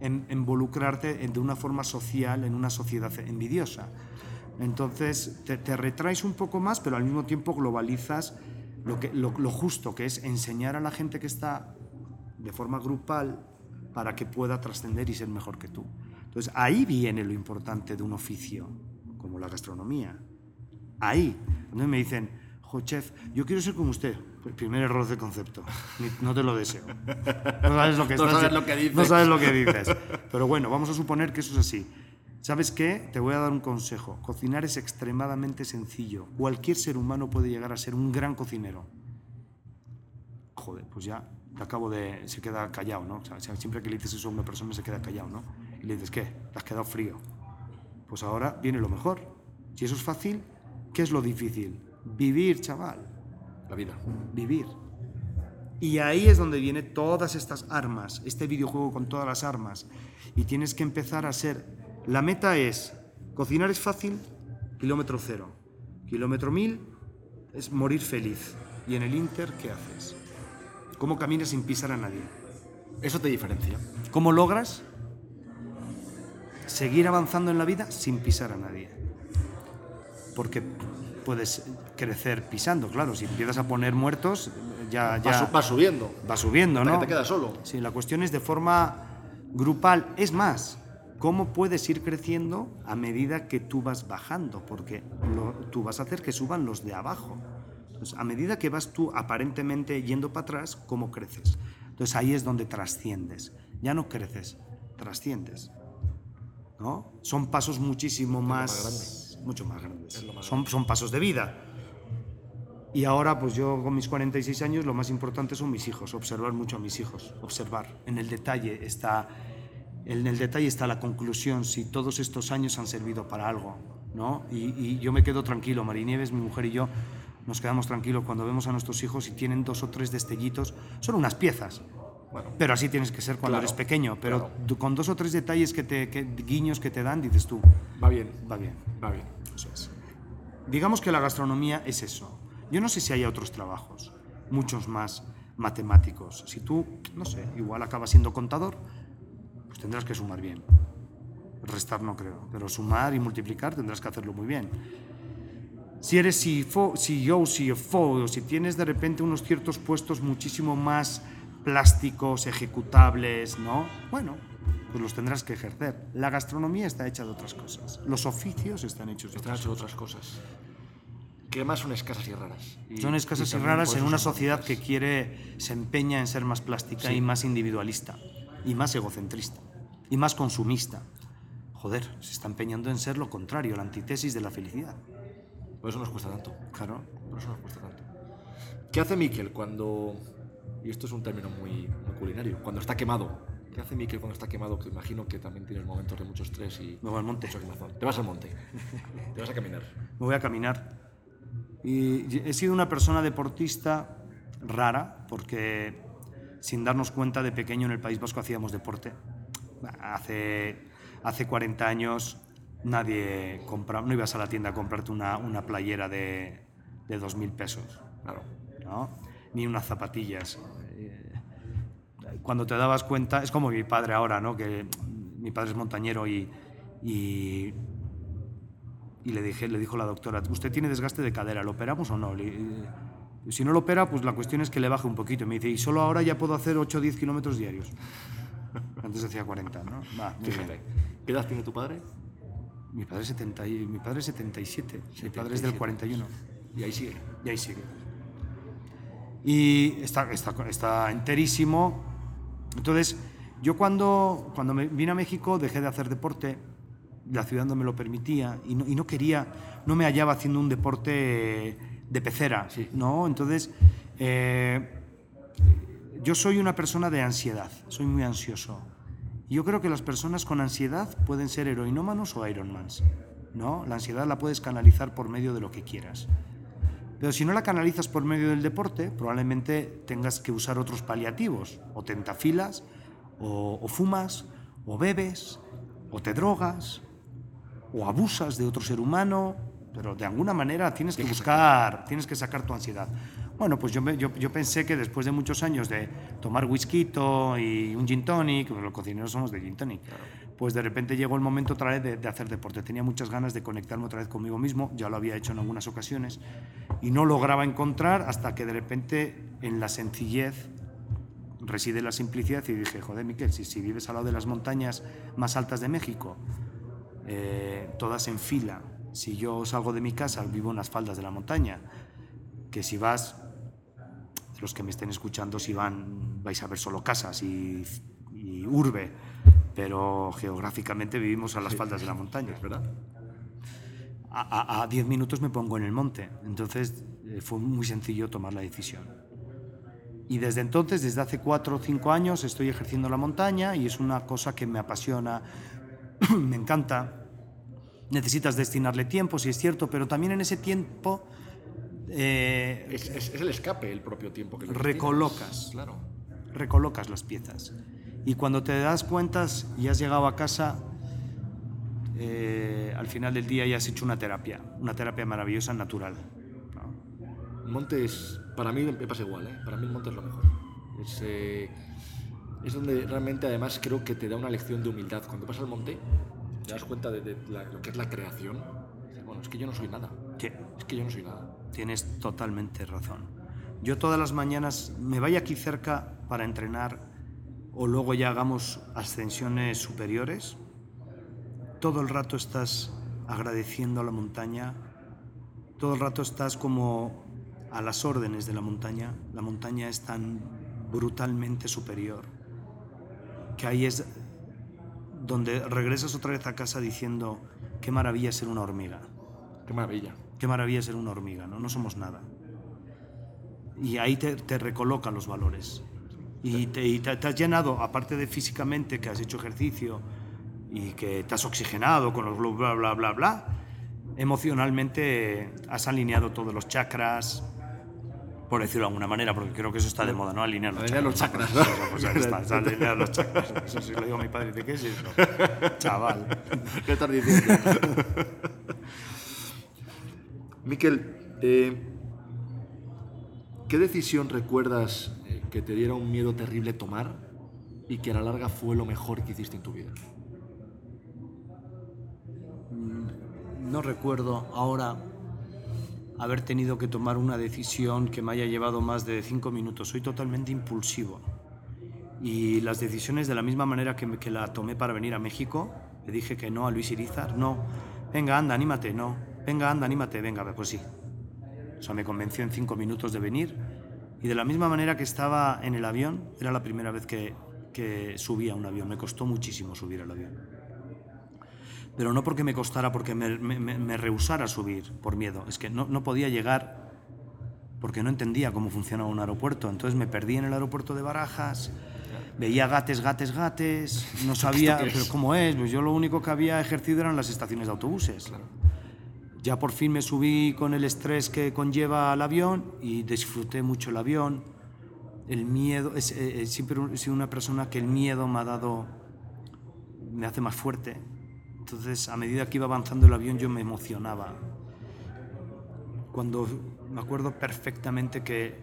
C: en- involucrarte en- de una forma social en una sociedad envidiosa. Entonces te, te retraes un poco más, pero al mismo tiempo globalizas lo, que, lo, lo justo, que es enseñar a la gente que está de forma grupal para que pueda trascender y ser mejor que tú. Entonces ahí viene lo importante de un oficio como la gastronomía. Ahí, donde me dicen, jo, chef, yo quiero ser como usted. El primer error de concepto. No te lo deseo. No sabes lo que,
A: No sabes lo que dices.
C: No sabes lo que dices. Pero bueno, vamos a suponer que eso es así. ¿Sabes qué? Te voy a dar un consejo. Cocinar es extremadamente sencillo. Cualquier ser humano puede llegar a ser un gran cocinero. Joder, pues ya te acabo de... se queda callado, ¿no? O sea, siempre que le dices eso a una persona se queda callado, ¿no? Y le dices, ¿qué? Te has quedado frío. Pues ahora viene lo mejor. Si eso es fácil, ¿qué es lo difícil? Vivir, chaval.
A: La vida.
C: Vivir. Y ahí es donde vienen todas estas armas, este videojuego con todas las armas. Y tienes que empezar a ser... La meta es, cocinar es fácil, kilómetro cero. Kilómetro mil es morir feliz. Y en el Inter, ¿qué haces? ¿Cómo caminas sin pisar a nadie?
A: Eso te diferencia.
C: ¿Cómo logras seguir avanzando en la vida sin pisar a nadie? Porque puedes crecer pisando, claro. Si empiezas a poner muertos, ya... ya
A: Va, su- va subiendo.
C: va subiendo,
A: Hasta
C: ¿no?
A: que te quedas solo.
C: Sí, la cuestión es de forma grupal. Es más, ¿cómo puedes ir creciendo a medida que tú vas bajando? Porque lo- tú vas a hacer que suban los de abajo. Entonces, a medida que vas tú aparentemente yendo para atrás, ¿cómo creces? Entonces ahí es donde trasciendes. Ya no creces, trasciendes. ¿No? Son pasos muchísimo más, mucho más grandes. son, son pasos de vida. Y ahora, pues yo con mis 46 años, lo más importante son mis hijos, observar mucho a mis hijos, observar. En el detalle está, en el detalle está la conclusión, si todos estos años han servido para algo, ¿no? Y, y yo me quedo tranquilo, Marinieves, mi mujer y yo, nos quedamos tranquilos cuando vemos a nuestros hijos y tienen dos o tres destellitos, son unas piezas. pero así tienes que ser cuando
A: claro,
C: eres pequeño, pero
A: claro.
C: con dos o tres detalles que te, que- guiños que te dan, dices tú,
A: Va bien.
C: va bien.
A: Va bien.
C: Eso es. Digamos que la gastronomía es eso. Yo no sé si hay otros trabajos, muchos más matemáticos. Si tú, no sé, igual acabas siendo contador, tendrás que sumar bien. Restar no creo, pero sumar y multiplicar tendrás que hacerlo muy bien. Si eres CFO, CEO, CFO, o si tienes de repente unos ciertos puestos muchísimo más plásticos, ejecutables, ¿no? Bueno, pues los tendrás que ejercer. La gastronomía está hecha de otras cosas. Los oficios están hechos de
A: Están
C: otras
A: hechos otras cosas. Que además son escasas y raras. Y-
C: son escasas y,
A: también
C: raras en una sociedad que quiere, se empeña en ser más plástica
A: Sí.
C: y más individualista, y más egocentrista, y más consumista. Joder, se está empeñando en ser lo contrario, la antítesis de la felicidad.
A: Por eso nos cuesta tanto.
C: Claro.
A: Por eso nos cuesta tanto. ¿Qué hace Miquel cuando... Y esto es un término muy, muy culinario. Cuando está quemado. ¿Qué hace Miquel cuando está quemado? Que imagino que también tienes momentos de mucho estrés y...
C: Me voy al monte.
A: Te vas al monte. Te vas a caminar.
C: Me voy a caminar. Y he sido una persona deportista rara, porque sin darnos cuenta de pequeño en el País Vasco hacíamos deporte. Hace, hace 40 años nadie compraba, no ibas a la tienda a comprarte una, una playera de, de 2.000 pesos,
A: Claro.
C: ¿no? ni unas zapatillas. Cuando te dabas cuenta, es como mi padre ahora, ¿no? que mi padre es montañero y, y y le, dije, le dijo la doctora, ¿usted tiene desgaste de cadera? ¿Lo operamos o no? Le- si no lo opera, pues la cuestión es que le baje un poquito. Y me dice, y solo ahora ya puedo hacer 8 o 10 kilómetros diarios. Antes hacía 40, ¿no? Va,
A: Fíjate. ¿Qué edad tiene tu padre?
C: Mi padre, es 70 y- mi padre es 77, mi padre es del 41.
A: Y ahí sigue.
C: Y ahí sigue. Y está, está, está enterísimo. Entonces, yo cuando, cuando me vine a México dejé de hacer deporte, la ciudad no me lo permitía y no, y no quería, no me hallaba haciendo un deporte de pecera, ¿no? Entonces, eh, yo soy una persona de ansiedad, soy muy ansioso. Yo creo que las personas con ansiedad pueden ser heroinómanos o ironmans, ¿no? La ansiedad la puedes canalizar por medio de lo que quieras. Pero si no la canalizas por medio del deporte, probablemente tengas que usar otros paliativos, o tentafilas, o, o fumas, o bebes, o te drogas, o abusas de otro ser humano, pero de alguna manera tienes que buscar, tienes que sacar tu ansiedad. Bueno, pues yo, yo, yo pensé que después de muchos años de tomar whisky y un gin tonic, los cocineros somos de gin tonic, pues de repente llegó el momento otra vez de, de hacer deporte. Tenía muchas ganas de conectarme otra vez conmigo mismo, ya lo había hecho en algunas ocasiones, y no lograba encontrar hasta que de repente en la sencillez reside la simplicidad y dije, joder, Miquel, si, si vives al lado de las montañas más altas de México, eh, todas en fila, si yo salgo de mi casa, vivo en las faldas de la montaña, que si vas, los que me estén escuchando, si van, vais a ver solo casas y, y urbe, pero geográficamente vivimos a las faldas de la montaña.
A: ¿Verdad?
C: A- A a 10 minutos me pongo en el monte, entonces eh, fue muy sencillo tomar la decisión. Y desde entonces, desde hace cuatro o cinco años, estoy ejerciendo la montaña y es una cosa que me apasiona, me encanta. Necesitas destinarle tiempo, si es cierto, pero también en ese tiempo eh,
A: Es, es- es el escape, el propio tiempo que
C: Recolocas.
A: Claro.
C: recolocas las piezas. Y cuando te das cuentas y has llegado a casa, eh, al final del día ya has hecho una terapia, una terapia maravillosa, natural. ¿no?
A: El monte es, para mí me pasa igual, ¿eh? para mí el monte es lo mejor. Es, es donde realmente además creo que te da una lección de humildad. Cuando vas al monte, te das cuenta de, de la- lo que es la creación. Bueno, es que yo no soy nada.
C: Sí,
A: Es que yo no soy nada.
C: Tienes totalmente razón. Yo todas las mañanas me vaya aquí cerca para entrenar o luego ya hagamos ascensiones superiores, todo el rato estás agradeciendo a la montaña, todo el rato estás como a las órdenes de la montaña. La montaña es tan brutalmente superior que ahí es donde regresas otra vez a casa diciendo qué maravilla ser una hormiga.
A: Qué maravilla.
C: Qué maravilla ser una hormiga, ¿no? No somos nada. Y ahí te, te recoloca los valores. Y, te, y te- te has llenado, aparte de físicamente, que has hecho ejercicio y que te has oxigenado con los bla, bla, bla, bla, emocionalmente has alineado todos los chakras, por decirlo de alguna manera, porque creo que eso está de moda, ¿no? Alinear los
A: Alinear los
C: chakras.
A: chakras,
C: Pues, pues, está, es alinear los chakras. Eso sí lo digo a mi padre, dice, ¿qué es eso? Chaval.
A: ¿Qué estás diciendo? Miquel, eh, ¿qué decisión recuerdas eh, que te diera un miedo terrible tomar y que a la larga fue lo mejor que hiciste en tu vida?
C: No recuerdo ahora haber tenido que tomar una decisión que me haya llevado más de cinco minutos. Soy totalmente impulsivo. Y las decisiones, de la misma manera que, me- que la tomé para venir a México, le dije que no a Luis Irizar, no. Venga, anda, anímate, no. Venga, anda, anímate, venga, pues sí. O sea, me convenció en cinco minutos de venir. Y de la misma manera que estaba en el avión, era la primera vez que, que subía a un avión. Me costó muchísimo subir al avión pero no porque me costara, porque me, me- me- me rehusara subir por miedo. Es que no, no podía llegar porque no entendía cómo funcionaba un aeropuerto. Entonces me perdí en el aeropuerto de Barajas, veía gates, gates, gates, no sabía pero cómo es. Pues yo lo único que había ejercido eran las estaciones de autobuses. Ya por fin me subí con el estrés que conlleva el avión y disfruté mucho el avión. El miedo, es, eh, eh, siempre he sido una persona que el miedo me ha dado, me hace más fuerte. Entonces, a medida que iba avanzando el avión, yo me emocionaba. Cuando me acuerdo perfectamente que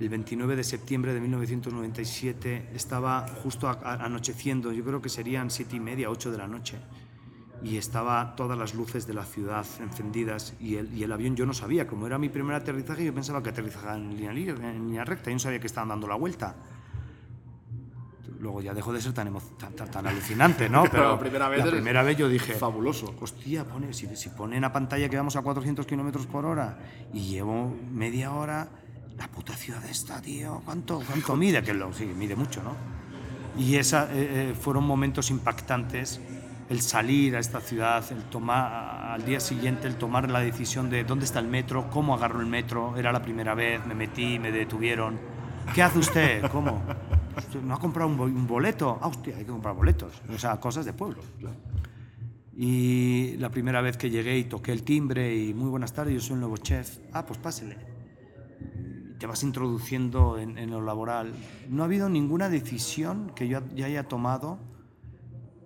C: el 29 de septiembre de 1997 estaba justo anocheciendo, yo creo que serían siete y media, ocho de la noche, y estaba todas las luces de la ciudad encendidas y el, y el avión yo no sabía, como era mi primer aterrizaje, yo pensaba que aterrizaba en línea, en línea recta, yo no sabía que estaban dando la vuelta. Luego ya dejó de ser tan, tan, tan- tan alucinante, ¿no? Pero
A: La primera vez
C: la primera vez yo dije,
A: Fabuloso.
C: hostia, pone, si, si ponen a pantalla que vamos a 400 kilómetros por hora y llevo media hora, la puta ciudad está, tío, ¿cuánto, cuánto mide? Que lo, sí, mide mucho, ¿no? Y esa, eh, eh, fueron momentos impactantes, el salir a esta ciudad, el tomar, al día siguiente, el tomar la decisión de dónde está el metro, cómo agarro el metro, era la primera vez, me metí, me detuvieron. ¿Qué hace usted? ¿Cómo? "Usted ¿No ha comprado un bo- un boleto? Ah, hostia, hay que comprar boletos. O sea, cosas de pueblo. Y la primera vez que llegué y toqué el timbre y muy buenas tardes, yo soy el nuevo chef. Ah, pues pásele. Te vas introduciendo en, en lo laboral. No ha habido ninguna decisión que yo ya haya tomado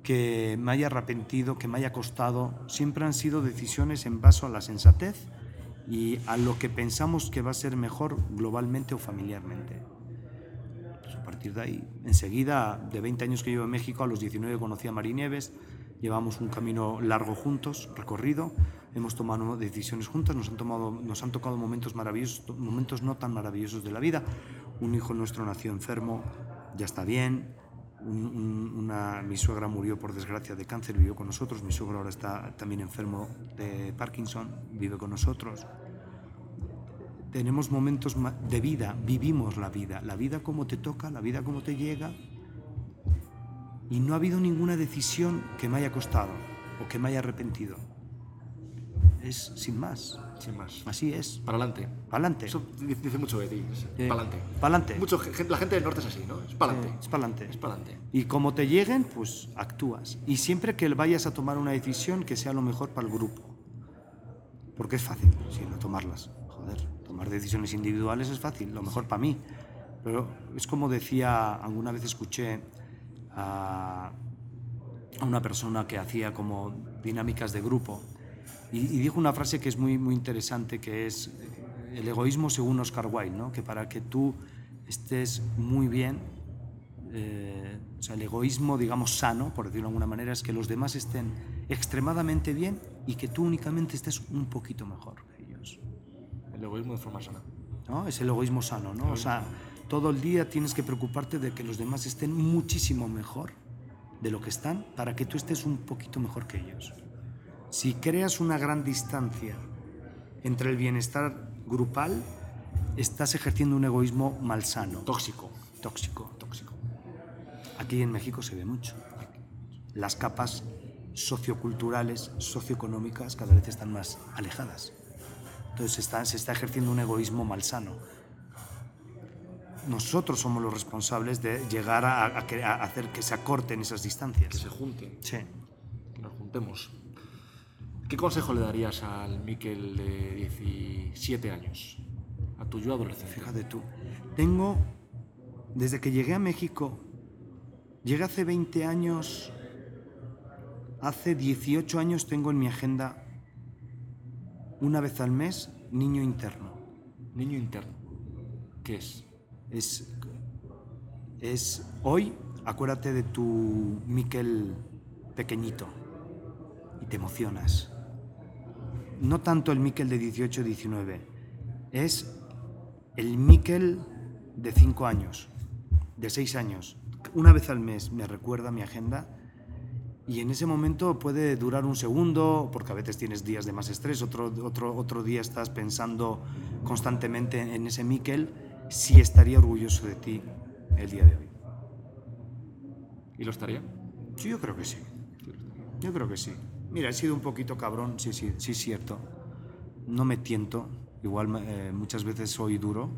C: que me haya arrepentido, que me haya costado. Siempre han sido decisiones en base a la sensatez y a lo que pensamos que va a ser mejor globalmente o familiarmente. Pues a partir de ahí, enseguida, de 20 años que llevo en México, a los 19 conocí a Mari Nieves, llevamos un camino largo juntos, recorrido, hemos tomado decisiones juntas, nos han, tomado, nos han tocado momentos maravillosos, momentos no tan maravillosos de la vida. Un hijo nuestro nació enfermo, ya está bien. Un- un- una, mi suegra murió por desgracia de cáncer, vivió con nosotros. Mi suegro ahora está también enfermo de Parkinson, vive con nosotros tenemos momentos de vida, vivimos la vida, la vida como te toca, la vida como te llega. Y no ha habido ninguna decisión que me haya costado o que me haya arrepentido. Es sin más.
A: Sin más.
C: Así es.
A: Para adelante.
C: Para adelante.
A: Eso di- dice mucho de ti.
C: Eh,
A: Para adelante.
C: pa'lante.
A: Mucho, gen- la gente del norte es así, ¿no? Es para adelante.
C: Es para adelante.
A: Es para adelante.
C: Y como te lleguen, pues actúas. Y siempre que vayas a tomar una decisión que sea lo mejor para el grupo. Porque es fácil, sí, no tomarlas. Joder, tomar decisiones individuales es fácil, lo mejor para mí. Pero es como decía, alguna vez escuché a, a una persona que hacía como dinámicas de grupo y, y dijo una frase que es muy, muy interesante, que es eh, el egoísmo según Oscar Wilde, ¿no? que para que tú estés muy bien, eh, o sea, el egoísmo, digamos, sano, por decirlo de alguna manera, es que los demás estén extremadamente bien y que tú únicamente estés un poquito mejor que ellos.
A: El egoísmo de forma sana.
C: ¿no? Es el egoísmo sano, ¿no? O sea, todo el día tienes que preocuparte de que los demás estén muchísimo mejor de lo que están para que tú estés un poquito mejor que ellos. Si creas una gran distancia entre el bienestar grupal, estás ejerciendo un egoísmo malsano,
A: Tóxico.
C: tóxico.
A: Tóxico.
C: Aquí en México se ve mucho. Las capas socioculturales, socioeconómicas cada vez están más alejadas. Entonces se está, se está ejerciendo un egoísmo malsano. Nosotros somos los responsables de llegar a, a que- a hacer que se acorten esas
A: Que
C: distancias.
A: se junten.
C: Sí.
A: Que nos juntemos. ¿Qué consejo le darías al Miquel de 17 años? A tu yo adolescente.
C: Fíjate tú. Tengo, desde que llegué a México, llegué hace 20 años, hace 18 años tengo en mi agenda, una vez al mes, niño interno.
A: Niño interno. ¿Qué es?
C: Es, es hoy, acuérdate de tu Miquel pequeñito y te emocionas. No tanto el Miquel de 18 19, es el Miquel de 5 años, de 6 años. Una vez al mes me recuerda mi agenda y en ese momento puede durar un segundo, porque a veces tienes días de más estrés, otro, otro, otro día estás pensando constantemente en ese Miquel, si estaría orgulloso de ti el día de hoy.
A: ¿Y lo estaría?
C: Sí, yo creo que sí. Yo creo que sí. Mira, he sido un poquito cabrón, sí, sí, sí, es cierto. No me tiento, igual eh, muchas veces soy duro.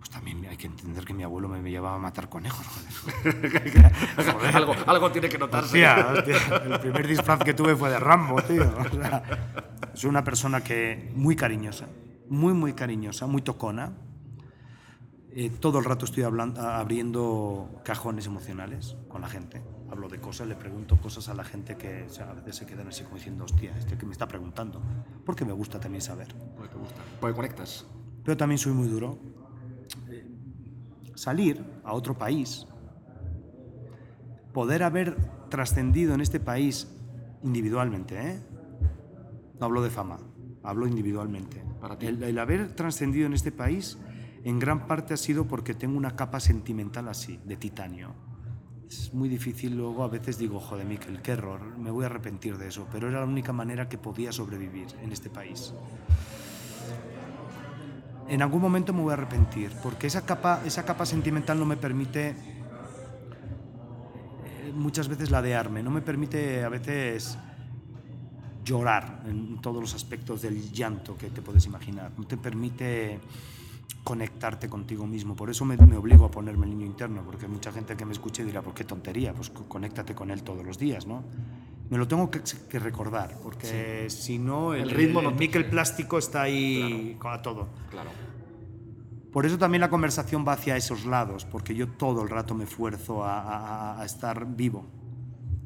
C: Pues también hay que entender que mi abuelo me llevaba a matar conejos. Joder. Joder.
A: algo, algo tiene que notarse.
C: Hostia, hostia, el primer disfraz que tuve fue de Rambo, tío. O sea, soy una persona que muy cariñosa, muy, muy cariñosa, muy tocona. Eh, todo el rato estoy hablando, abriendo cajones emocionales con la gente. Hablo de cosas, le pregunto cosas a la gente que o sea, a veces se quedan así como diciendo, hostia, este que me está preguntando. Porque me gusta también saber.
A: Porque te gusta. Porque conectas.
C: Pero también soy muy duro. Eh, Salir a otro país, poder haber trascendido en este país individualmente, ¿eh? No hablo de fama, hablo individualmente.
A: Para ti.
C: El, el haber trascendido en este país en gran parte ha sido porque tengo una capa sentimental así, de titanio. Es muy difícil, luego a veces digo, joder, Miquel, qué error, me voy a arrepentir de eso, pero era la única manera que podía sobrevivir en este país. En algún momento me voy a arrepentir, porque esa capa, esa capa sentimental no me permite eh, muchas veces ladearme, no me permite a veces llorar en todos los aspectos del llanto que te puedes imaginar, no te permite conectarte contigo mismo, por eso me, me obligo a ponerme el niño interno, porque mucha gente que me escuche dirá, pues qué tontería, pues co- conéctate con él todos los días, ¿no? Me lo tengo que, que recordar, porque si no, el,
A: El ritmo
C: el,
A: no
C: el plástico está ahí a todo.
A: Claro.
C: Por eso también la conversación va hacia esos lados, porque yo todo el rato me esfuerzo a, a- a estar vivo,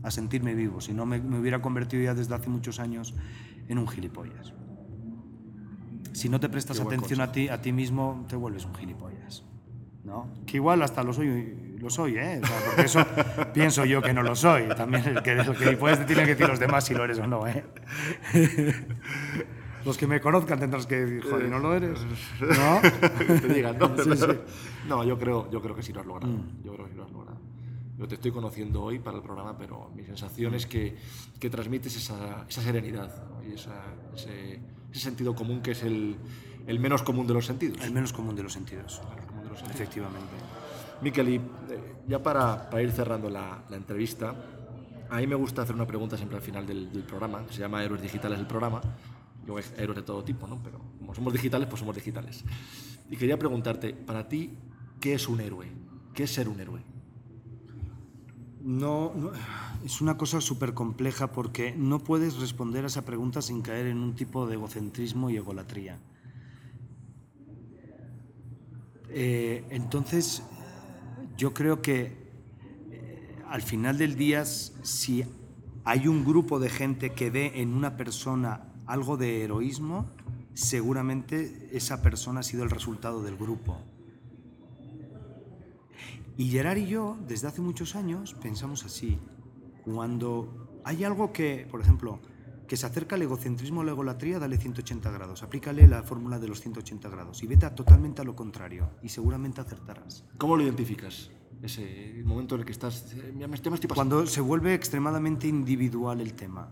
C: a sentirme vivo. Si no, me, me hubiera convertido ya desde hace muchos años en un gilipollas. Si no te prestas atención a ti, a ti mismo, te vuelves un gilipollas. ¿no? Que igual hasta lo soy, lo soy ¿eh? O sea, porque eso pienso yo que no lo soy. También el que, el gilipollas te tiene que decir los demás si lo eres o no, ¿eh? Los que me conozcan tendrás que decir, joder, ¿no lo eres? ¿No?
A: que te digan, ¿no?
C: Sí, sí.
A: No, yo creo, yo creo que sí lo has logrado.
C: Mm.
A: Yo creo que sí lo has logrado. Yo te estoy conociendo hoy para el programa, pero mi sensación es que, que transmites esa, esa serenidad ¿no? y esa- ese, ese sentido común que es el, el menos común de los sentidos.
C: El menos común de los sentidos.
A: El menos común de los sentidos.
C: Efectivamente.
A: Miquel, y eh, ya para, para ir cerrando la, la entrevista, a mí me gusta hacer una pregunta siempre al final del, del programa, que se llama Héroes Digitales el programa. Luego hay héroes de todo tipo, ¿no? Pero como somos digitales, pues somos digitales. Y quería preguntarte, para ti, ¿qué es un héroe? ¿Qué es ser un héroe?
C: No, no, es una cosa súper compleja porque no puedes responder a esa pregunta sin caer en un tipo de egocentrismo y egolatría. Eh, entonces, yo creo que eh, al final del día, si hay un grupo de gente que ve en una persona algo de heroísmo, seguramente esa persona ha sido el resultado del grupo. Y Gerard y yo, desde hace muchos años, pensamos así. Cuando hay algo que, por ejemplo, que se acerca al egocentrismo o la egolatría, dale 180 grados. Aplícale la fórmula de los 180 grados y vete a totalmente a lo contrario y seguramente acertarás.
A: ¿Cómo lo identificas? Ese momento en el que estás... ya me, ya me estoy.
C: Cuando se vuelve extremadamente individual el tema.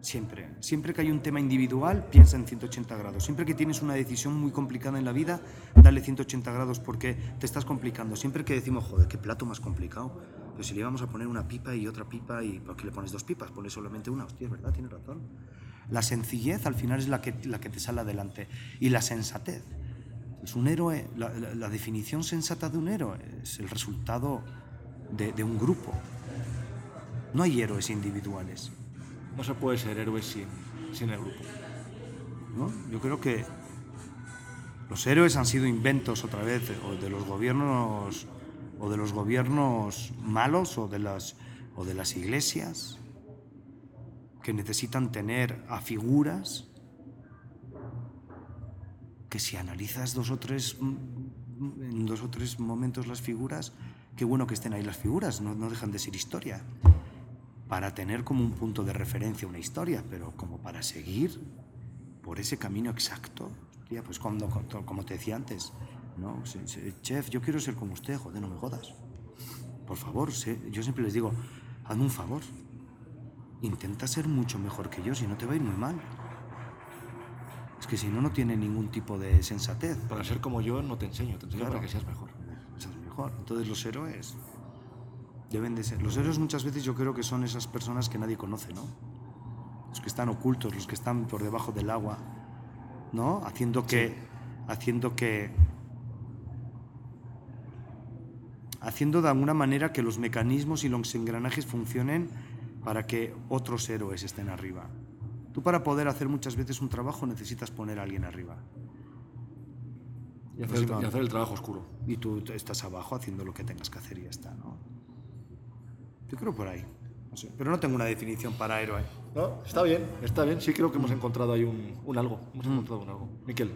C: Siempre. Siempre que hay un tema individual, piensa en 180 grados. Siempre que tienes una decisión muy complicada en la vida, dale 180 grados porque te estás complicando. Siempre que decimos, joder, qué plato más complicado. Pero si le íbamos a poner una pipa y otra pipa, ¿y por qué le pones dos pipas? Ponle solamente una. Hostia, es verdad, tienes razón. La sencillez al final es la que, la que te sale adelante. Y la sensatez. Es un héroe, la, la- la definición sensata de un héroe es el resultado de, de un grupo. No hay héroes individuales.
A: No se puede ser héroe sin, sin el grupo.
C: ¿no? Yo creo que los héroes han sido inventos otra vez de los gobiernos o de los gobiernos malos o de las o de las iglesias que necesitan tener a figuras que si analizas dos o tres mm, en dos o tres momentos las figuras, qué bueno que estén ahí las figuras, no, no dejan de ser historia. Para tener como un punto de referencia una historia, pero como para seguir por ese camino exacto. Pues cuando, como te decía antes, no, Se- se- chef, yo quiero ser como usted, joder, no me jodas. Por favor, sé- yo siempre les digo, hazme un favor. Intenta ser mucho mejor que yo, si no te va a ir muy mal. Es que si no, no tiene ningún tipo de sensatez.
A: Para ser como yo no te enseño, te enseño
C: Claro.
A: para que seas mejor.
C: Seas mejor. Entonces los héroes deben de ser. Los héroes muchas veces yo creo que son esas personas que nadie conoce, ¿no? Los que están ocultos, los que están por debajo del agua, ¿no? Haciendo que, haciendo que, haciendo de alguna manera que los mecanismos y los engranajes funcionen para que otros héroes estén arriba. Tú para poder hacer muchas veces un trabajo necesitas poner a alguien arriba.
A: Y hacer,
C: Pues
A: el,
C: va.
A: y hacer el trabajo oscuro.
C: Y tú estás abajo haciendo lo que tengas que hacer y ya está, ¿no? Yo creo por ahí. No sé. Pero no tengo una definición para héroe.
A: No, está bien, está bien. Sí creo que hemos encontrado ahí un, un algo. Hemos encontrado un algo. Miquel,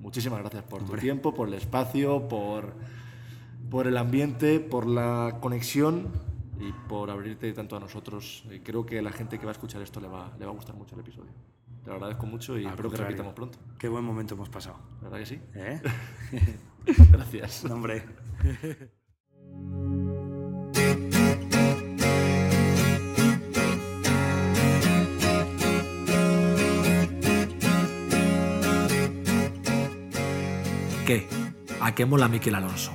A: muchísimas gracias por tu tiempo, por el espacio, por, por el ambiente, por la conexión y por abrirte tanto a nosotros. Eh, creo que a la gente que va a escuchar esto le va, le va a gustar mucho el episodio. Te lo agradezco mucho y
C: Al
A: espero que repitamos pronto.
C: Qué buen momento hemos pasado.
A: ¿Verdad que sí?
C: ¿Eh?
A: Gracias.
C: No, hombre.
A: ¿Qué? ¿A qué mola Miquel Alonso?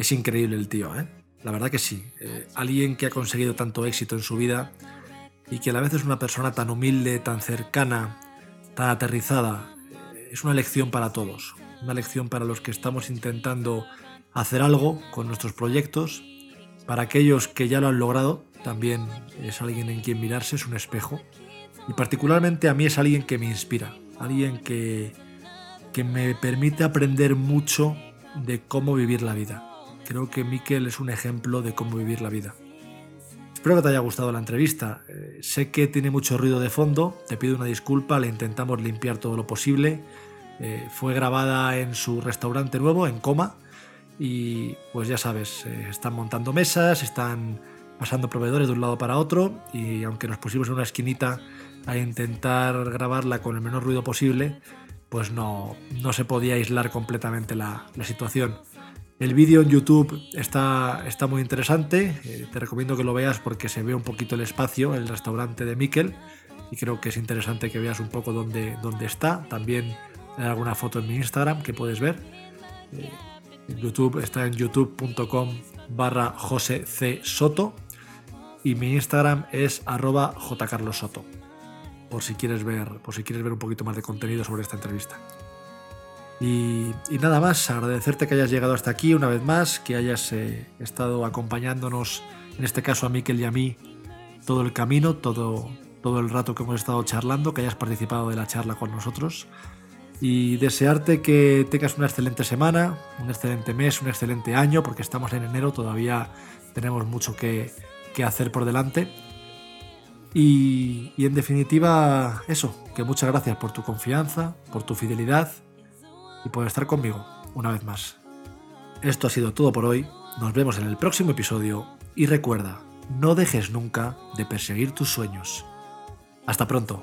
A: Es increíble el tío, ¿eh? La verdad que sí. Eh, alguien que ha conseguido tanto éxito en su vida y que a la vez es una persona tan humilde, tan cercana, tan aterrizada. eh, es una lección para todos. Una lección para los que estamos intentando hacer algo con nuestros proyectos. Para aquellos que ya lo han logrado, también es alguien en quien mirarse, es un espejo. Y particularmente a mí es alguien que me inspira. Alguien que, que me permite aprender mucho de cómo vivir la vida. Creo que Miquel es un ejemplo de cómo vivir la vida. Espero que te haya gustado la entrevista. Eh, sé que tiene mucho ruido de fondo, te pido una disculpa, le intentamos limpiar todo lo posible. Eh, fue grabada en su restaurante nuevo, en Coma, y pues ya sabes, eh, están montando mesas, están pasando proveedores de un lado para otro, y aunque nos pusimos en una esquinita a intentar grabarla con el menor ruido posible, pues no, no se podía aislar completamente la, la situación. El vídeo en YouTube está, está muy interesante, eh, te recomiendo que lo veas porque se ve un poquito el espacio, el restaurante de Miquel, y creo que es interesante que veas un poco dónde, dónde está. También hay alguna foto en mi Instagram que puedes ver. Eh, YouTube está en youtube.com barra José C. Soto y mi Instagram es arroba jcarlosoto. por si quieres ver, por si quieres ver un poquito más de contenido sobre esta entrevista. Y, nada más, agradecerte que hayas llegado hasta aquí una vez más, que hayas eh, estado acompañándonos, en este caso a Miquel y a mí, todo el camino, todo, todo el rato que hemos estado charlando, que hayas participado de la charla con nosotros. Y desearte que tengas una excelente semana, un excelente mes, un excelente año, porque estamos en enero, todavía tenemos mucho que, que hacer por delante. Y, y en definitiva, eso, que muchas gracias por tu confianza, por tu fidelidad y por estar conmigo una vez más. Esto ha sido todo por hoy, nos vemos en el próximo episodio y recuerda, no dejes nunca de perseguir tus sueños. Hasta pronto.